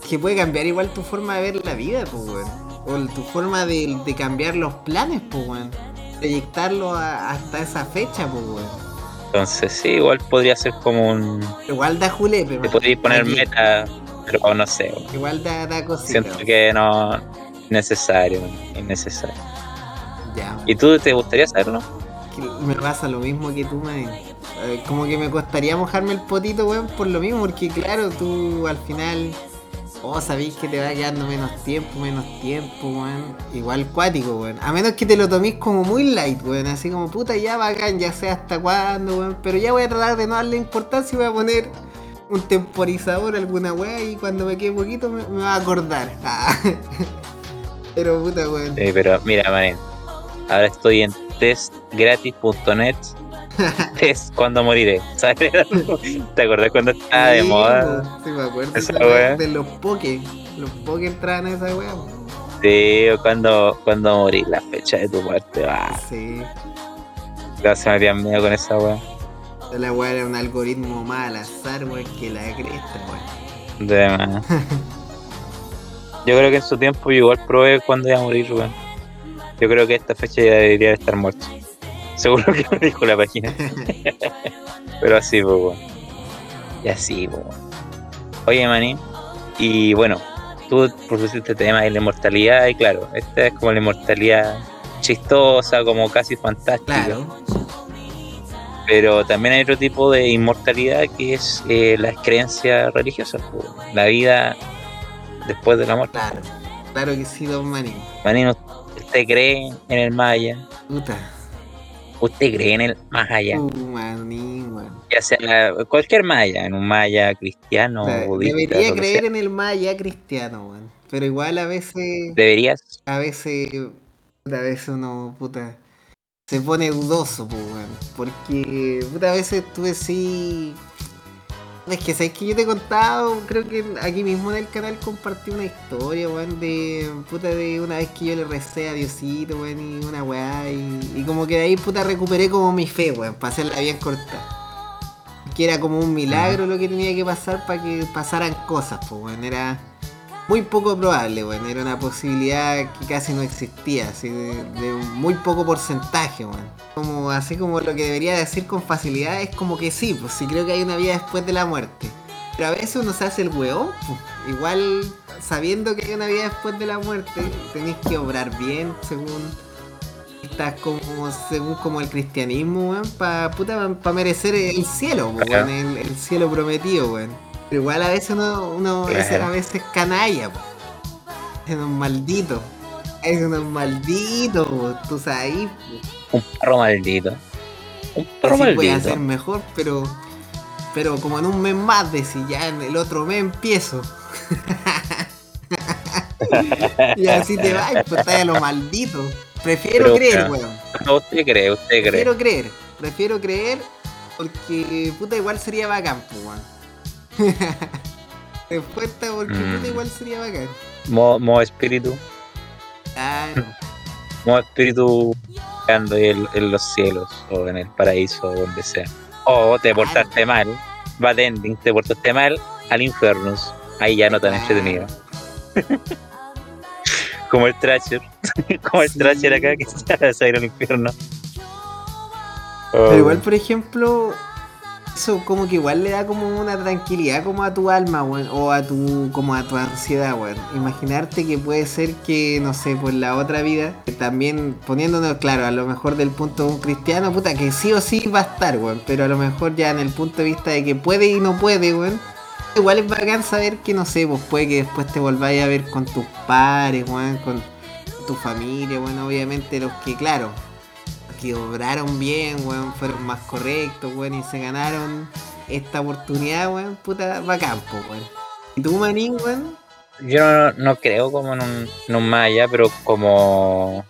Que puede cambiar igual tu forma de ver la vida, pues, weón. O tu forma de, de cambiar los planes, pues, weón. Proyectarlo a- hasta esa fecha, pues, weón. Entonces, sí, igual podría ser como un. Igual da julepe, Te podrías poner Aquí. meta, pero no sé. weón. Igual da, da cosita. Siento weón. que no. Innecesario, innecesario. Ya. ¿Y tú te gustaría saberlo? Me pasa lo mismo que tú, man. Eh, Como que me costaría mojarme el potito, weón, por lo mismo, porque claro, tú al final, oh, sabéis que te va quedando menos tiempo, menos tiempo, weón. Igual cuático, weón. A menos que te lo toméis como muy light, weón. Así como, puta, ya bacán, ya sé hasta cuándo, weón. Pero ya voy a tratar de no darle importancia y voy a poner un temporizador, alguna weá, y cuando me quede poquito me, me va a acordar. Ah. Pero puta, weón. Sí, pero mira, manín. Ahora estoy en testgratis.net. Test cuando moriré. ¿Sabes? ¿Te acordás cuando estaba de moda? Sí, me acuerdo esa esa de los poke. Los poke entraban a esa weá. po. Sí, cuando, cuando morí, la fecha de tu muerte. Ah, Sí. ya se me habían miedo con esa weá. La weá era un algoritmo más al azar, weón, que la cresta, weón. De más. Yo creo que en su tiempo yo igual probé cuando iba a morir, weón. Yo creo que esta fecha ya debería de estar muerto. Seguro que me dijo la página. Pero así, pues. Y así, pues. Oye, maní. Y bueno, tú propusiste el tema de la inmortalidad, y claro, esta es como la inmortalidad chistosa, como casi fantástica. Claro. Pero también hay otro tipo de inmortalidad que es eh, las creencias religiosas, la vida después de la muerte. Claro. Claro que sí, don Manín. Manino, ¿usted cree en el allá? Puta. ¿Usted cree en el más allá? Uh. Ya sea cualquier allá, en un allá cristiano, O sea, budista, debería creer sea. en el allá cristiano, weón. Pero igual a veces. Deberías, A veces. A veces uno, puta. Se pone dudoso, pues. Porque, puta, a veces tú decís. Es que sabes que yo te he contado, creo que aquí mismo en el canal compartí una historia, weón, de puta de una vez que yo le recé a Diosito, weón, y una weá, y, y como que de ahí puta recuperé como mi fe, weón, para hacerla bien corta. Que era como un milagro lo que tenía que pasar para que pasaran cosas, pues, weón, era muy poco probable, weón, era una posibilidad que casi no existía, así de, de muy poco porcentaje, weón. Como así como lo que debería decir con facilidad es como que sí, pues sí creo que hay una vida después de la muerte. Pero a veces uno se hace el weón, pues. Igual sabiendo que hay una vida después de la muerte, tenéis que obrar bien según estás como según como el cristianismo, weón, para pa merecer el cielo, pues, weón, el, el cielo prometido, weón. Pero igual a veces uno, uno es a veces canalla, po. Es un maldito. Es un maldito, po. tú sabes, po. Un perro maldito. Un perro puede maldito. hacer mejor, pero pero como en un mes más de si ya en el otro mes empiezo. y así te vas, pues estás a lo maldito. Prefiero Pero, creer, weón. No, usted cree, usted cree. Prefiero creer. Prefiero creer porque puta igual sería bacán, pues, weón. Respuesta porque Mm. igual sería bacán. Modo, modo espíritu. Claro. Modo espíritu ando en, en los cielos o en el paraíso o donde sea. O te portaste mal, bad ending, te portaste mal al infierno. Ahí ya no tan Ah. entretenido. Como el Thrasher. Como el Sí. Thrasher acá que se va a ir al infierno. Pero Oh, igual, por ejemplo, eso como que igual le da como una tranquilidad como a tu alma, weón, o a tu, como a tu ansiedad, weón. Imaginarte que puede ser que, no sé, pues la otra vida, también poniéndonos claro, a lo mejor del punto de un cristiano, puta, que sí o sí va a estar, weón, pero a lo mejor ya en el punto de vista de que puede y no puede, weón. Igual es bacán saber que, no sé, pues puede que después te volváis a ver con tus pares, weón, con tu familia, bueno, obviamente los que, claro, que obraron bien, weón, fueron más correctos, weón, y se ganaron esta oportunidad, weón, puta, bacán, po, weón. ¿Y tú, Manín, weón? Yo no, no creo como en un, en un más allá, pero como,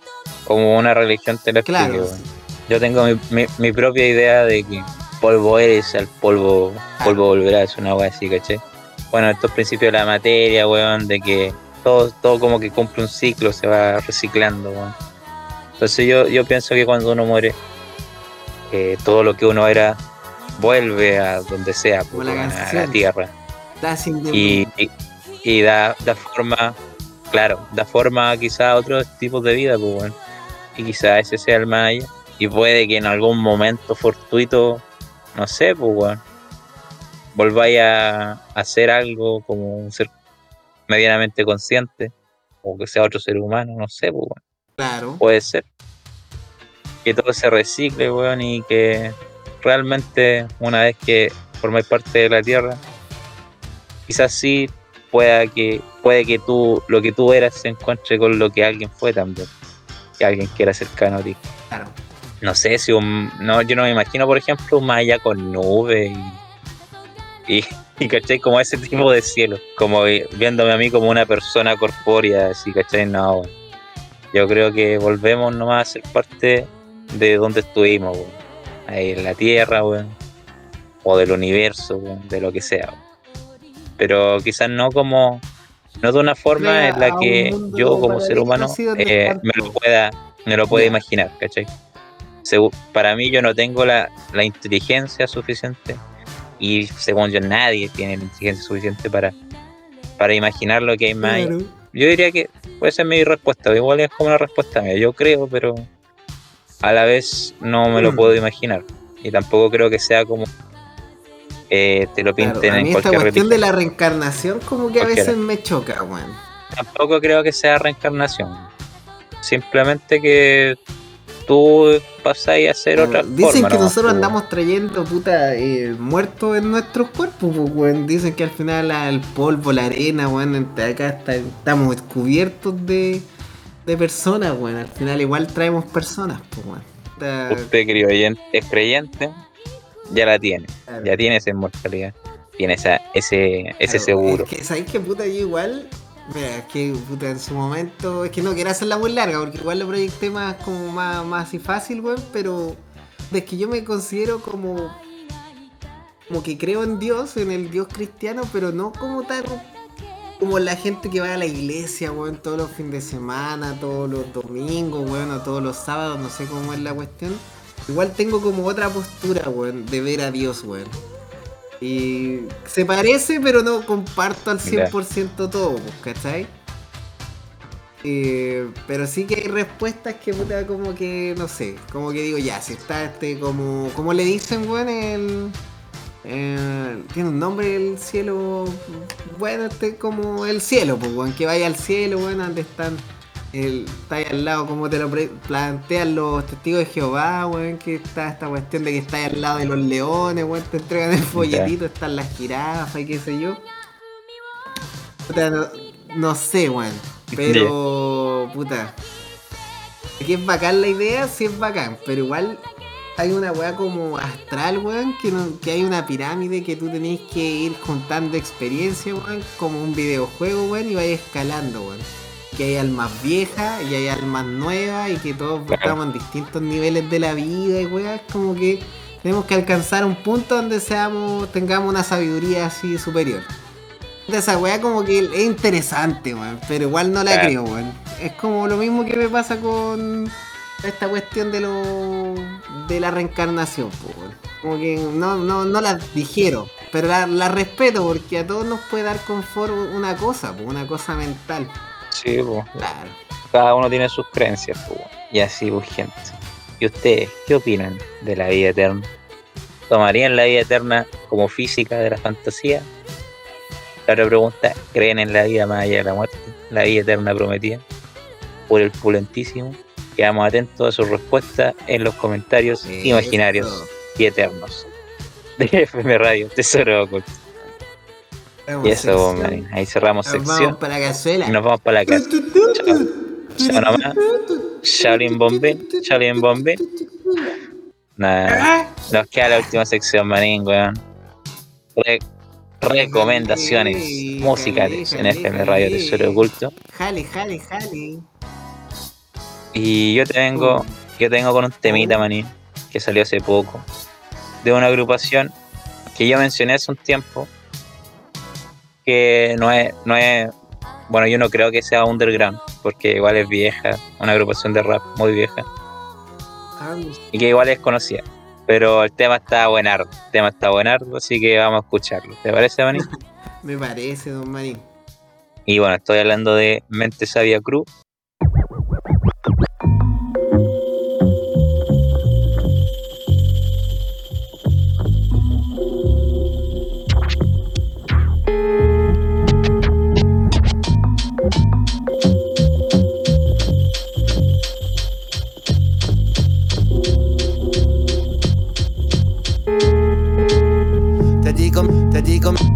como una religión te lo Claro, weón. Yo tengo mi, mi, mi propia idea de que polvo eres, al polvo, polvo volverás, una wea así, ¿caché? Bueno, estos principios de la materia, weón, de que todo, todo como que cumple un ciclo, se va reciclando, weón. Entonces yo, yo pienso que cuando uno muere, eh, todo lo que uno era vuelve a donde sea, pues, a la tierra y, y, y da, da forma, claro, da forma quizá a otros tipos de vida, pues bueno. Y quizá ese sea el más allá. Y puede que en algún momento fortuito, no sé, pues bueno, volváis a hacer algo como un ser medianamente consciente, o que sea otro ser humano, no sé, pues bueno, Claro. puede ser. Que todo se recicle, weón, y que realmente una vez que formáis parte de la Tierra, quizás sí pueda que, puede que tú, lo que tú eras se encuentre con lo que alguien fue también, que alguien que era cercano a ti. Claro. No sé si un, no, yo no me imagino, por ejemplo, un Maya con nubes y, y, y, ¿cachai? Como ese tipo de cielo, como vi- viéndome a mí como una persona corpórea, así, ¿cachai? No, weón. Yo creo que volvemos nomás a ser parte de donde estuvimos, weón. ahí en la Tierra, weón, o del universo, weón, de lo que sea. weón. Pero quizás no como, no de una forma en la que yo como ser humano eh, me lo pueda, me lo pueda imaginar, ¿cachai? Segu- para mí yo no tengo la, la inteligencia suficiente y según yo nadie tiene la inteligencia suficiente para, para imaginar lo que hay más. Claro. Yo diría que puede ser mi respuesta, igual es como una respuesta mía, yo creo, pero a la vez no me lo Mm. puedo imaginar y tampoco creo que sea como eh, te lo Claro, pinten a en mí esta cualquier cuestión religión. de la reencarnación como que a veces me choca, weón. Tampoco creo que sea reencarnación. Simplemente que tú pasáis a ser otra Dicen forma, que nosotros pues, andamos trayendo puta eh, muertos en nuestros cuerpos, pues, weón. Dicen que al final el polvo, la arena, weón, entre acá está- estamos cubiertos de, de personas, weón. Al final igual traemos personas, pues, weón. Usted, querido es creyente, ya la tiene. claro. Ya tiene esa inmortalidad. Tiene esa, ese, ese Claro, seguro. Es que, ¿sabes qué puta? Yo igual, es que en su momento, es que no quiero hacerla muy larga, porque igual lo proyecté más como más, más así fácil, weón, pero es que yo me considero como como que creo en Dios, en el Dios cristiano, pero no como tal como la gente que va a la iglesia, weón, todos los fines de semana, todos los domingos, weón, todos los sábados, no sé cómo es la cuestión. Igual tengo como otra postura, weón, de ver a Dios, weón. Y se parece, pero no comparto al 100% todo, pues, ¿cachai? Eh, pero sí que hay respuestas que puta como que, no sé, como que digo, ya, si está este como, como le dicen, weón, el... Eh, tiene un nombre el cielo, bueno, este como el cielo, pues, weón, que vaya al cielo, weón, donde están el, está ahí al lado, como te lo plantean los testigos de Jehová, weón, que está esta cuestión de que está ahí al lado de los leones, weón, te entregan el folletito, están las jirafas y qué sé yo. no, no sé, weón, pero, puta, que es bacán la idea, sí es bacán, pero igual hay una weá como astral, weón, que, que hay una pirámide que tú tenés que ir juntando experiencia, weón, como un videojuego, weón, y vayas escalando, weón. Que hay almas viejas y hay almas nuevas y que todos estamos en distintos niveles de la vida y weón, como que tenemos que alcanzar un punto donde seamos, tengamos una sabiduría así superior. Esa weá como que es interesante, weón, pero igual no la creo, weón. Es como lo mismo que me pasa con esta cuestión de lo de la reencarnación, como que no, no, no la dijeron, pero la, respeto porque a todos nos puede dar confort una cosa, una cosa mental. Sí, pues. Claro. Cada uno tiene sus creencias, y así, pues, gente. ¿Y ustedes qué opinan de la vida eterna? ¿Tomarían la vida eterna como física de la fantasía? La otra pregunta, ¿creen en la vida más allá de la muerte? ¿La vida eterna prometida? ¿Por el pulentísimo? Quedamos atentos a su respuesta en los comentarios imaginarios y eternos de FM Radio Tesoro Oculto. Y eso, man, ahí cerramos nos sección. Vamos para la cazuela. Nos vamos para la casa. Chao. Chao nomás. Shaolin Bombín. Shaolin Bombín. Nada. Nos queda la última sección, manín, weón. recomendaciones musicales en FM Radio Tesoro Oculto. Jale, jale, jale. Y yo te vengo, yo tengo con un temita, manín, que salió hace poco, de una agrupación que yo mencioné hace un tiempo, que no es, no es, bueno, yo no creo que sea underground, porque igual es vieja, una agrupación de rap muy vieja, y que igual es conocida. Pero el tema está buenardo, el tema está buenardo, así que vamos a escucharlo. ¿Te parece, Manín? Me parece, don Manín. Y bueno, estoy hablando de Mente Sabia Cruz Te dico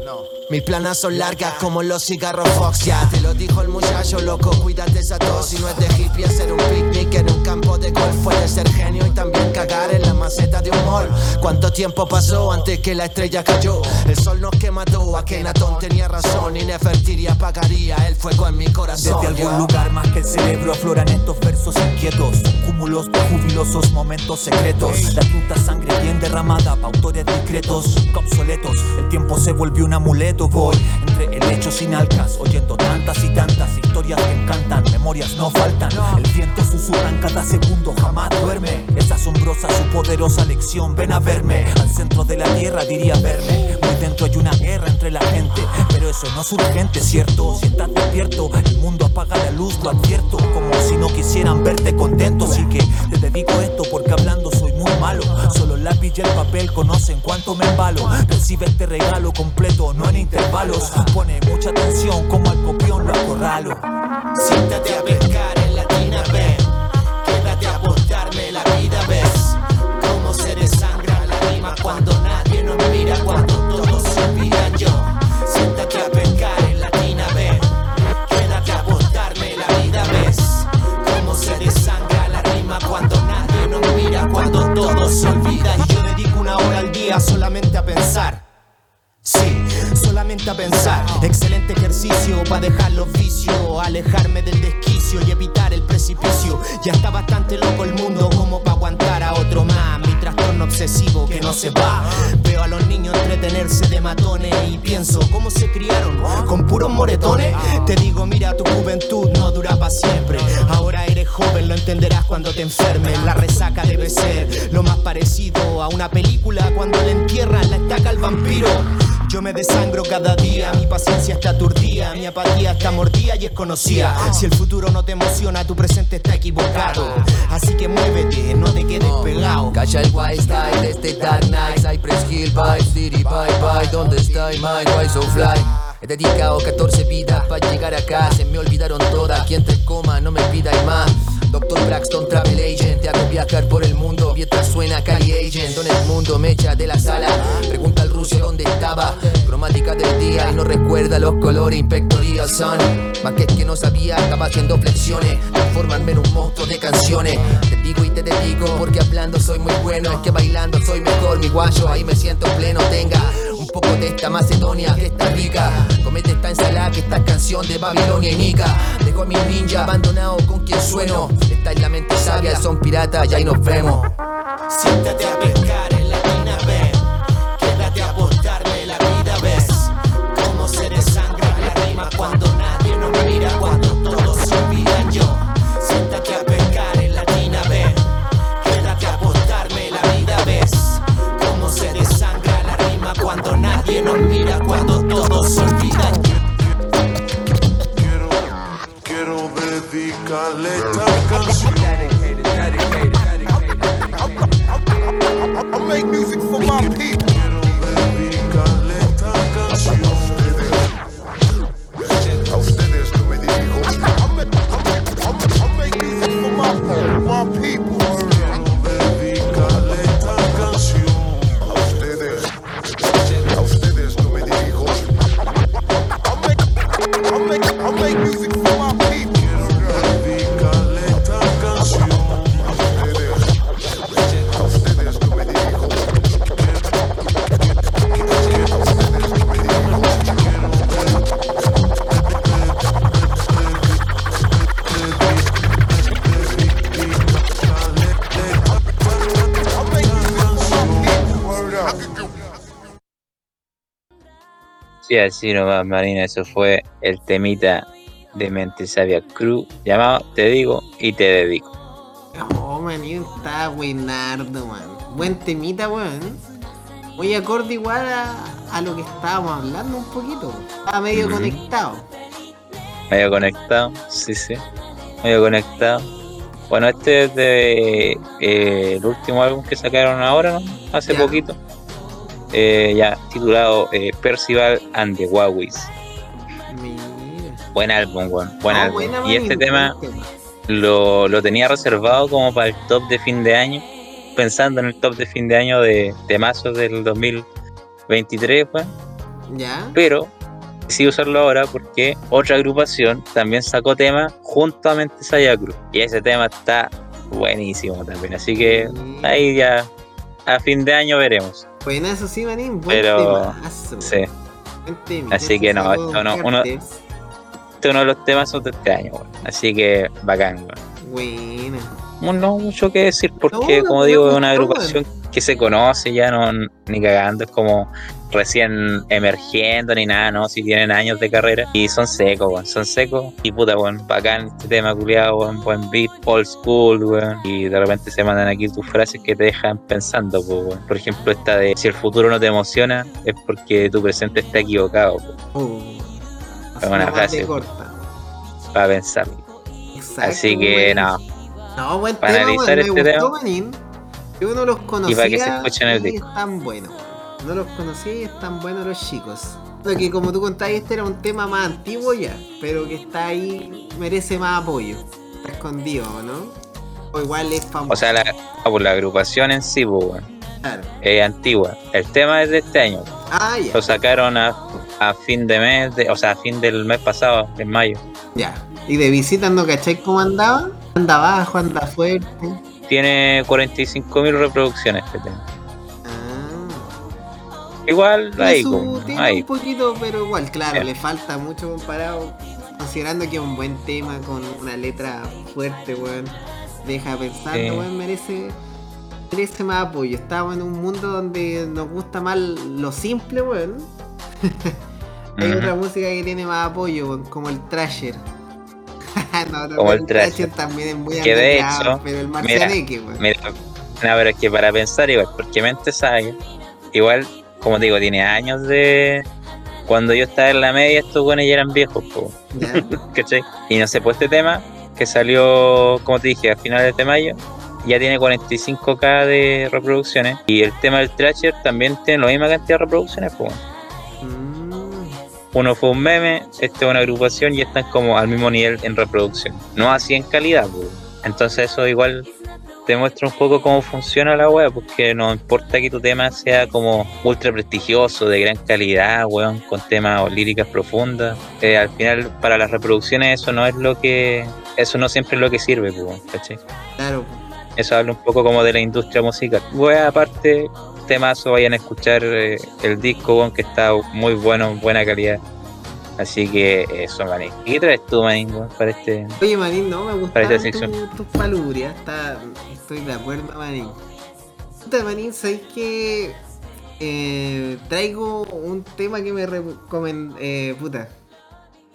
Mis planas son largas como los cigarros Fox, ya te lo dijo el muchacho loco, cuídate esa tos Si no es de hippie hacer un picnic en un campo de golf Puede ser genio y también cagar en la maceta de un mall ¿Cuánto tiempo pasó antes que la estrella cayó? El sol nos que mató, Akenatón tenía razón Y Nefertiri apagaría el fuego en mi corazón. Desde algún lugar más que el cerebro afloran estos versos inquietos. Cúmulos de jubilosos momentos secretos. La puta sangre bien derramada pa' autores discretos. Obsoletos, el tiempo se volvió un amuleto voy. Entre el hecho sin alcas, oyendo tantas y tantas historias que encantan, memorias no faltan. El viento susurra en cada segundo, jamás duerme. Es asombrosa su poderosa lección, ven a verme. Al centro de la tierra diría verme. Muy dentro hay una guerra entre la gente, pero eso no es urgente, ¿cierto? Si estás despierto, el mundo apaga la luz, lo advierto. Como si no quisieran verte contento, así que te dedico esto porque hablando soy muy malo. Solo el lápiz y el papel conocen cuánto me embalo. Recibe este regalo completo, no en intervalos. Pone mucha atención como al copión lo acorralo. Siéntate a pescar solamente a pensar. Sí, solamente a pensar. Excelente ejercicio para dejar los vicios, alejarme del desquicio y evitar el precipicio. Ya está bastante loco el mundo como para aguantar a otro más. Obsesivo que no se va. Veo a los niños entretenerse de matones y pienso cómo se criaron con puros moretones. Te digo, mira, tu juventud no dura para siempre. Ahora eres joven, lo entenderás cuando te enfermes. La resaca debe ser lo más parecido a una película cuando le entierran la estaca al vampiro. Yo me desangro cada día, mi paciencia está aturdida, mi apatía está mordida y es conocida. Si el futuro no te emociona, tu presente está equivocado. Así que muévete, no te quedes pegado. Calla el white style, este Dark Knight Cypress Hill Vibes, City bye bye ¿Dónde está mind? Why so fly? He dedicado 14 vidas para llegar acá. Se me olvidaron todas, quien te coma no me pida más. Doctor Braxton, Travel Agent Te hago viajar por el mundo. Mientras suena Cali Agent Donde el mundo me echa de la sala. Pregunta al ruso dónde estaba. Cromática del día y no recuerda los colores. Inspectorial Sun Más que es que no sabía, estaba haciendo flexiones. Transformarme en un monstruo de canciones. Te digo y te dedico porque hablando soy muy bueno. Es que bailando soy mejor, mi guayo. Ahí me siento pleno, tenga poco de esta Macedonia que está rica. Comete esta ensalada que esta canción de Babilonia y Nica. Dejo a mi ninja abandonado con quien sueno. Esta es la mente sabia, son piratas y ahí nos vemos. Siéntate a pescar cuando Sí, así nomás, Marina, eso fue el temita de Mente Sabia Crew llamado Te digo y te dedico. Oh, manín, está buenardo, man. Buen temita, weón. Muy acorde igual a, a lo que estábamos hablando un poquito. Estaba medio conectado. Medio conectado, sí, sí. Medio conectado. Bueno, este es de eh, el último álbum que sacaron ahora, ¿no? Hace Ya. poquito. Eh, ya titulado eh, Percival and the. Mira. Buen álbum, weón. Buen No, álbum. buena, y manín, este tema buen lo, lo tenía reservado como para el top de fin de año, pensando en el top de fin de año de temazos del 2023, pues, ¿Ya? pero decidí usarlo ahora porque otra agrupación también sacó tema junto a Mente Saya Cruz, y ese tema está buenísimo también, así que ahí ya a fin de año veremos. Buena, eso sí, manín. Buen Pero, temazo. Sí, Buen tema. Así que no, esto no, uno- este es uno de los temas de este año, weón. así que bacán. weón. Buena. No, mucho que decir porque, No, como digo, es una agrupación que se conoce ya, no ni cagando, es como recién emergiendo ni nada, ¿no? Si tienen años de carrera y son secos, weón, son secos y puta, weón, bacán este tema culiado, weón, buen beat, old school, weón, y de repente se mandan aquí tus frases que te dejan pensando, weón. Por ejemplo, esta de si el futuro no te emociona es porque tu presente está equivocado. Es una frase. corta. para pensar. Exacto, Así que, no, No, buen Para tema, analizar me este gustó, tema. manín. Yo no los conocía para que se escuchen el y disco. buenos. No los conocía y están buenos los chicos. Lo que como tú contabas, este era un tema más antiguo ya, pero que está ahí, merece más apoyo. Está escondido, ¿no? O igual es famoso. O sea, la, la agrupación en sí, pues, claro. es antigua. El tema es de este año. Ah, ya. Lo sacaron a, a fin de mes, de- o sea, a fin del mes pasado, en mayo. Ya. Y de visita no cachai cómo andaba. Anda abajo, anda fuerte. Tiene 45.000 reproducciones este tema. Igual, ahí, su- como, tiene ahí. un poquito, pero igual, claro, le falta mucho comparado. Considerando que es un buen tema con una letra fuerte, weón. Deja pensando, Sí. weón, merece, merece más apoyo. Estamos en un mundo donde nos gusta más lo simple, weón. Hay otra música que tiene más apoyo, weón, como el Trasher. No, Como el Thrasher. también es muy Que de hecho, pero el Marcianeque, weón. Mira, no, pero es que para pensar igual, porque Mente Saga, igual, como te digo, tiene años de. Cuando yo estaba en la media, estos buenos ya eran viejos, po. ¿cachai? Y no sé, pues este tema, que salió, como te dije, a finales de mayo, ya tiene 45k de reproducciones. Y el tema del Thrasher también tiene la misma cantidad de reproducciones, pues. Mm. Uno fue un meme, este es una agrupación y están como al mismo nivel en reproducción. No así en calidad, pues. Entonces eso igual te muestra un poco cómo funciona la web, porque no importa que tu tema sea como ultra prestigioso, de gran calidad, weón, con temas o líricas profundas. eh, al final, para las reproducciones eso no es lo que... Eso no siempre es lo que sirve, pues, weón, ¿cachai? Claro, Eso habla un poco como de la industria musical. Wea, aparte, temazo, vayan a escuchar eh, el disco, weón, que está muy bueno, buena calidad. Así que eso, manín. ¿Y qué traes tú, manín, para este...? Oye, Manín, no, me Para gustaron sección. tu- tus palubrias. Está, estoy de acuerdo, Manín. Puta, Manín, ¿sabes que traigo un tema que me recomendó. Eh, puta.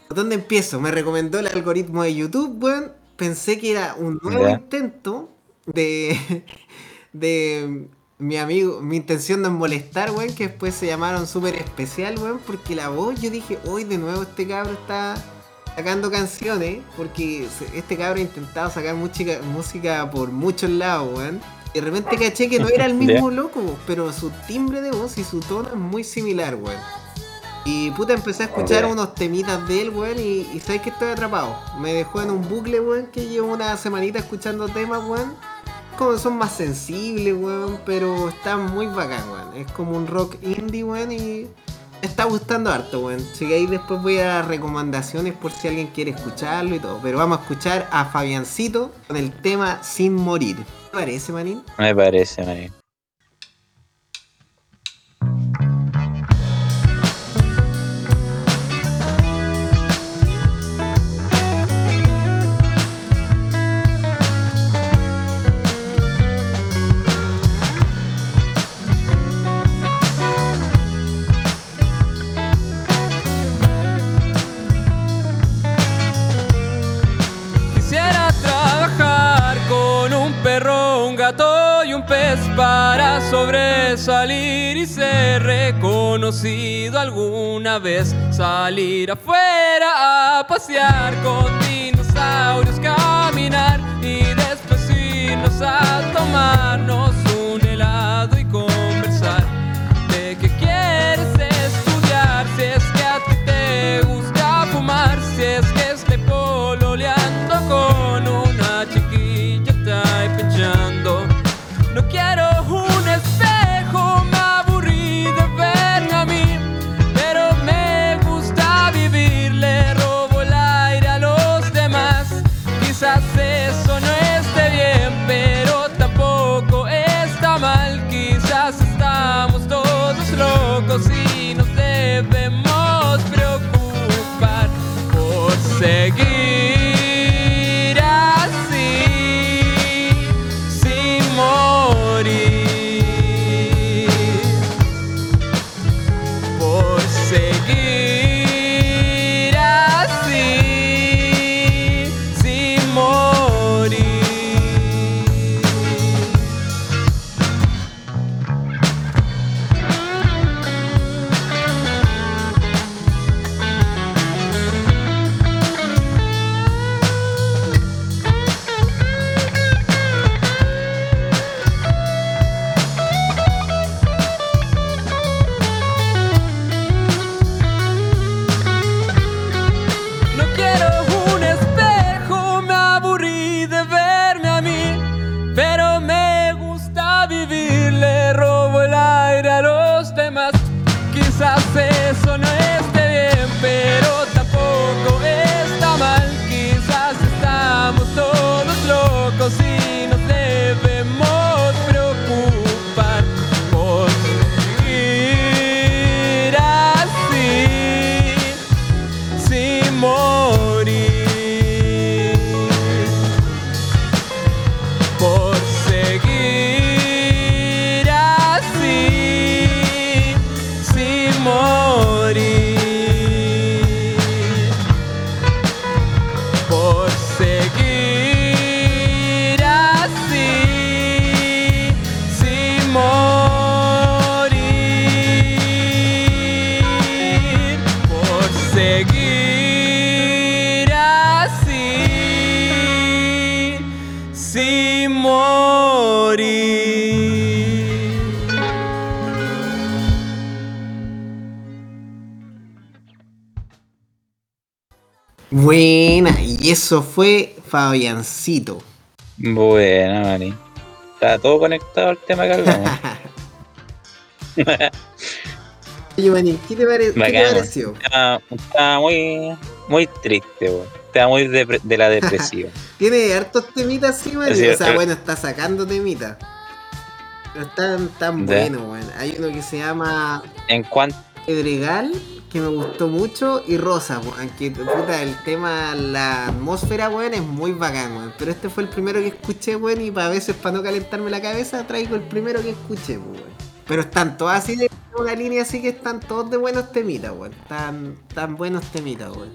¿Por dónde empiezo? Me recomendó el algoritmo de YouTube, weón. Pensé que era un nuevo Ya. intento de. de mi amigo. Mi intención no es molestar, weón. Que después se llamaron súper especial, weón. Porque la voz, yo dije, hoy de nuevo este cabro está sacando canciones, porque este cabrón ha intentado sacar música, música por muchos lados, weón. Y de repente caché que no era el mismo loco, pero su timbre de voz y su tono es muy similar, weón. Y puta, empecé a escuchar unos temitas de él, weón, y, y sabes que estoy atrapado. Me dejó en un bucle, weón, que llevo una semanita escuchando temas, weón. Como son más sensibles, weón, pero está muy bacán, weón. Es como un rock indie, weón, y me está gustando harto, weón. Así que ahí después voy a dar recomendaciones por si alguien quiere escucharlo y todo. Pero vamos a escuchar a Fabiancito con el tema Sin Morir. ¿Te parece, manín? Me parece, manín. Ser reconocido alguna vez. Salir afuera a pasear con dinosaurios, caminar y después irnos a tomarnos eso fue Fabiancito. Buena, Marín. Está todo conectado al tema que hablamos. Oye, Manín, ¿qué te, pare- qué te pareció? Está muy, muy triste, weón. Está muy de la depresiva. Tiene hartos temitas, sí. Sí, o sea, eh. bueno, está sacando temitas. Pero están tan Ya. buenos, weón. Hay uno que se llama en cuanto Pedregal, que me gustó mucho, y Rosa, weón. Que puta, el tema, la atmósfera, weón, es muy bacán, weón. Pero este fue el primero que escuché, weón, y para veces, para no calentarme la cabeza, traigo el primero que escuché, weón. Pero están todos así de una línea así que están todos de buenos temitas, weón. Tan, tan buenos temitas, weón.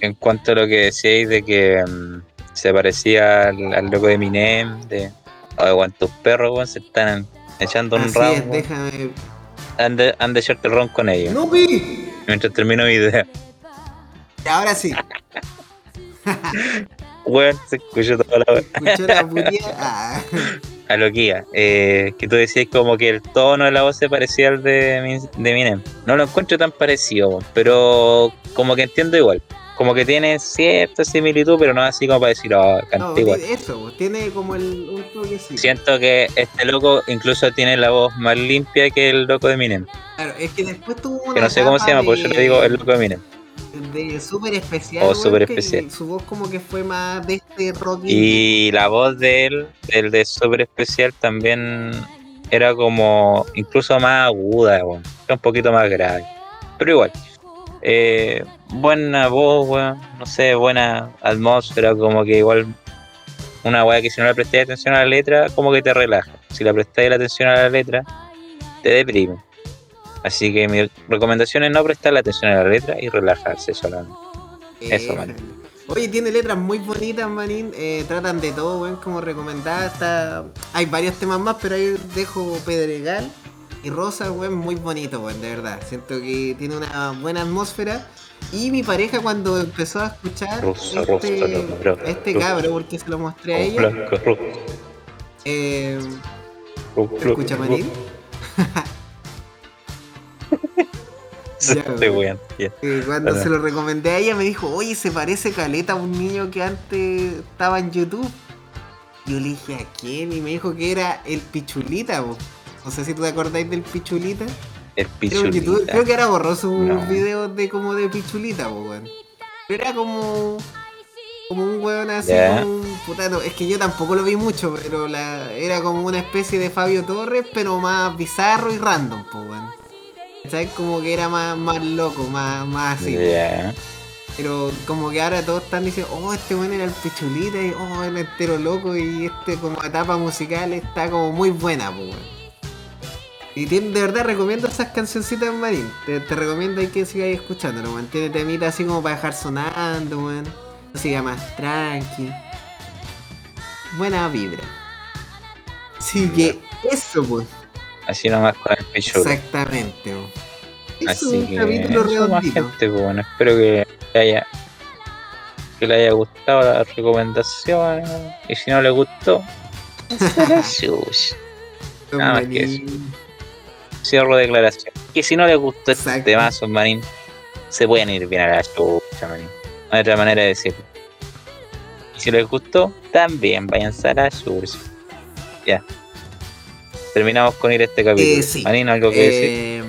en cuanto a lo que decíais de que mm, se parecía al, al loco de Eminem, de weón, tus perros, weón, se están echando un round. es, déjame. Han de, han de echarte el round con ellos. ¡No, pi! Mientras termino mi idea. Ahora sí, Weón, se escuchó toda la escuchó la. Ah. A lo que iba, eh, que tú decías como que el tono de la voz se parecía al de, de Eminem. No lo encuentro tan parecido, pero como que entiendo igual. Como que tiene cierta similitud, pero no así como para decir, oh, No, canta igual. eso, weón, tiene como el, un toquecito. Siento que este loco incluso tiene la voz más limpia que el loco de Eminem. Claro, es que después tuvo una Que no sé cómo se llama, por eso de- le digo el loco de Eminem. de súper especial. Súper que especial. Su voz como que fue más de este rock. Y la voz de él, el de Super Especial, también era como incluso más aguda. Era un poquito más grave. Pero igual. Eh, buena voz, weón. No sé, buena atmósfera, como que igual una weá que si no le prestáis atención a la letra, como que te relaja. Si le prestáis la atención a la letra, te deprime. Así que mi recomendación es no prestarle atención a la letra y relajarse solamente. eso, Eh, man. Oye, tiene letras muy bonitas, manín. eh, tratan de todo, weón, como recomendada. Hay varios temas más, pero ahí dejo Pedregal y Rosa, weón, muy bonito, weón, de verdad. Siento que tiene una buena atmósfera. Y mi pareja cuando empezó a escuchar Rosa, este, rosa, no, este rosa. cabro, porque se lo mostré a ella, blanco, rojo, eh, ¿se escucha, Ya, estoy weón. Eh, cuando se lo recomendé a ella me dijo, oye, se parece caleta a un niño que antes estaba en YouTube. Yo le dije, ¿a quién? Y me dijo que era el Pichulita, po. No sé si tú te acordáis del Pichulita. El Era un pichulita. creo que ahora borró sus No. videos de como de Pichulita, po, weón. Pero era como... Como un weón así, como un puta, no, es que yo tampoco lo vi mucho, pero la, era como una especie de Fabio Torres, pero más bizarro y random, po, weón. ¿Sabes? Como que era más, más loco, más, más así. Pero como que ahora todos están diciendo, oh, este weón era el pichulita y oh, era entero loco y este como etapa musical está como muy buena, pues weón. Y de verdad recomiendo esas cancioncitas Marín. Te, te recomiendo hay que sigáis escuchándolo, weón. Tiene temitas así como para dejar sonando, weón. Música más tranqui. Buena vibra. Así que eso, pues. Así nomás con el pichulita. Exactamente, weón. Eso es Así un que capítulo eso más redondito. gente, pues, bueno, espero que le haya que le haya gustado la recomendación y si no le gustó será suyo. Nada más que eso. Cierro declaración. Que si no le gustó este tema, Marín, se pueden ir bien a la chucha, Marín. No hay otra manera de decirlo. Y si les gustó, también vayan a la chucha. Ya. Terminamos con ir a este capítulo. Eh, sí. Marín, ¿algo que decir? Eh,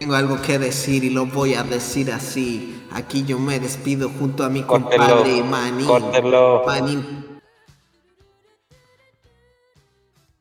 Tengo algo que decir y lo voy a decir así. Aquí yo me despido junto a mi compadre Manín. córtenlo. Manín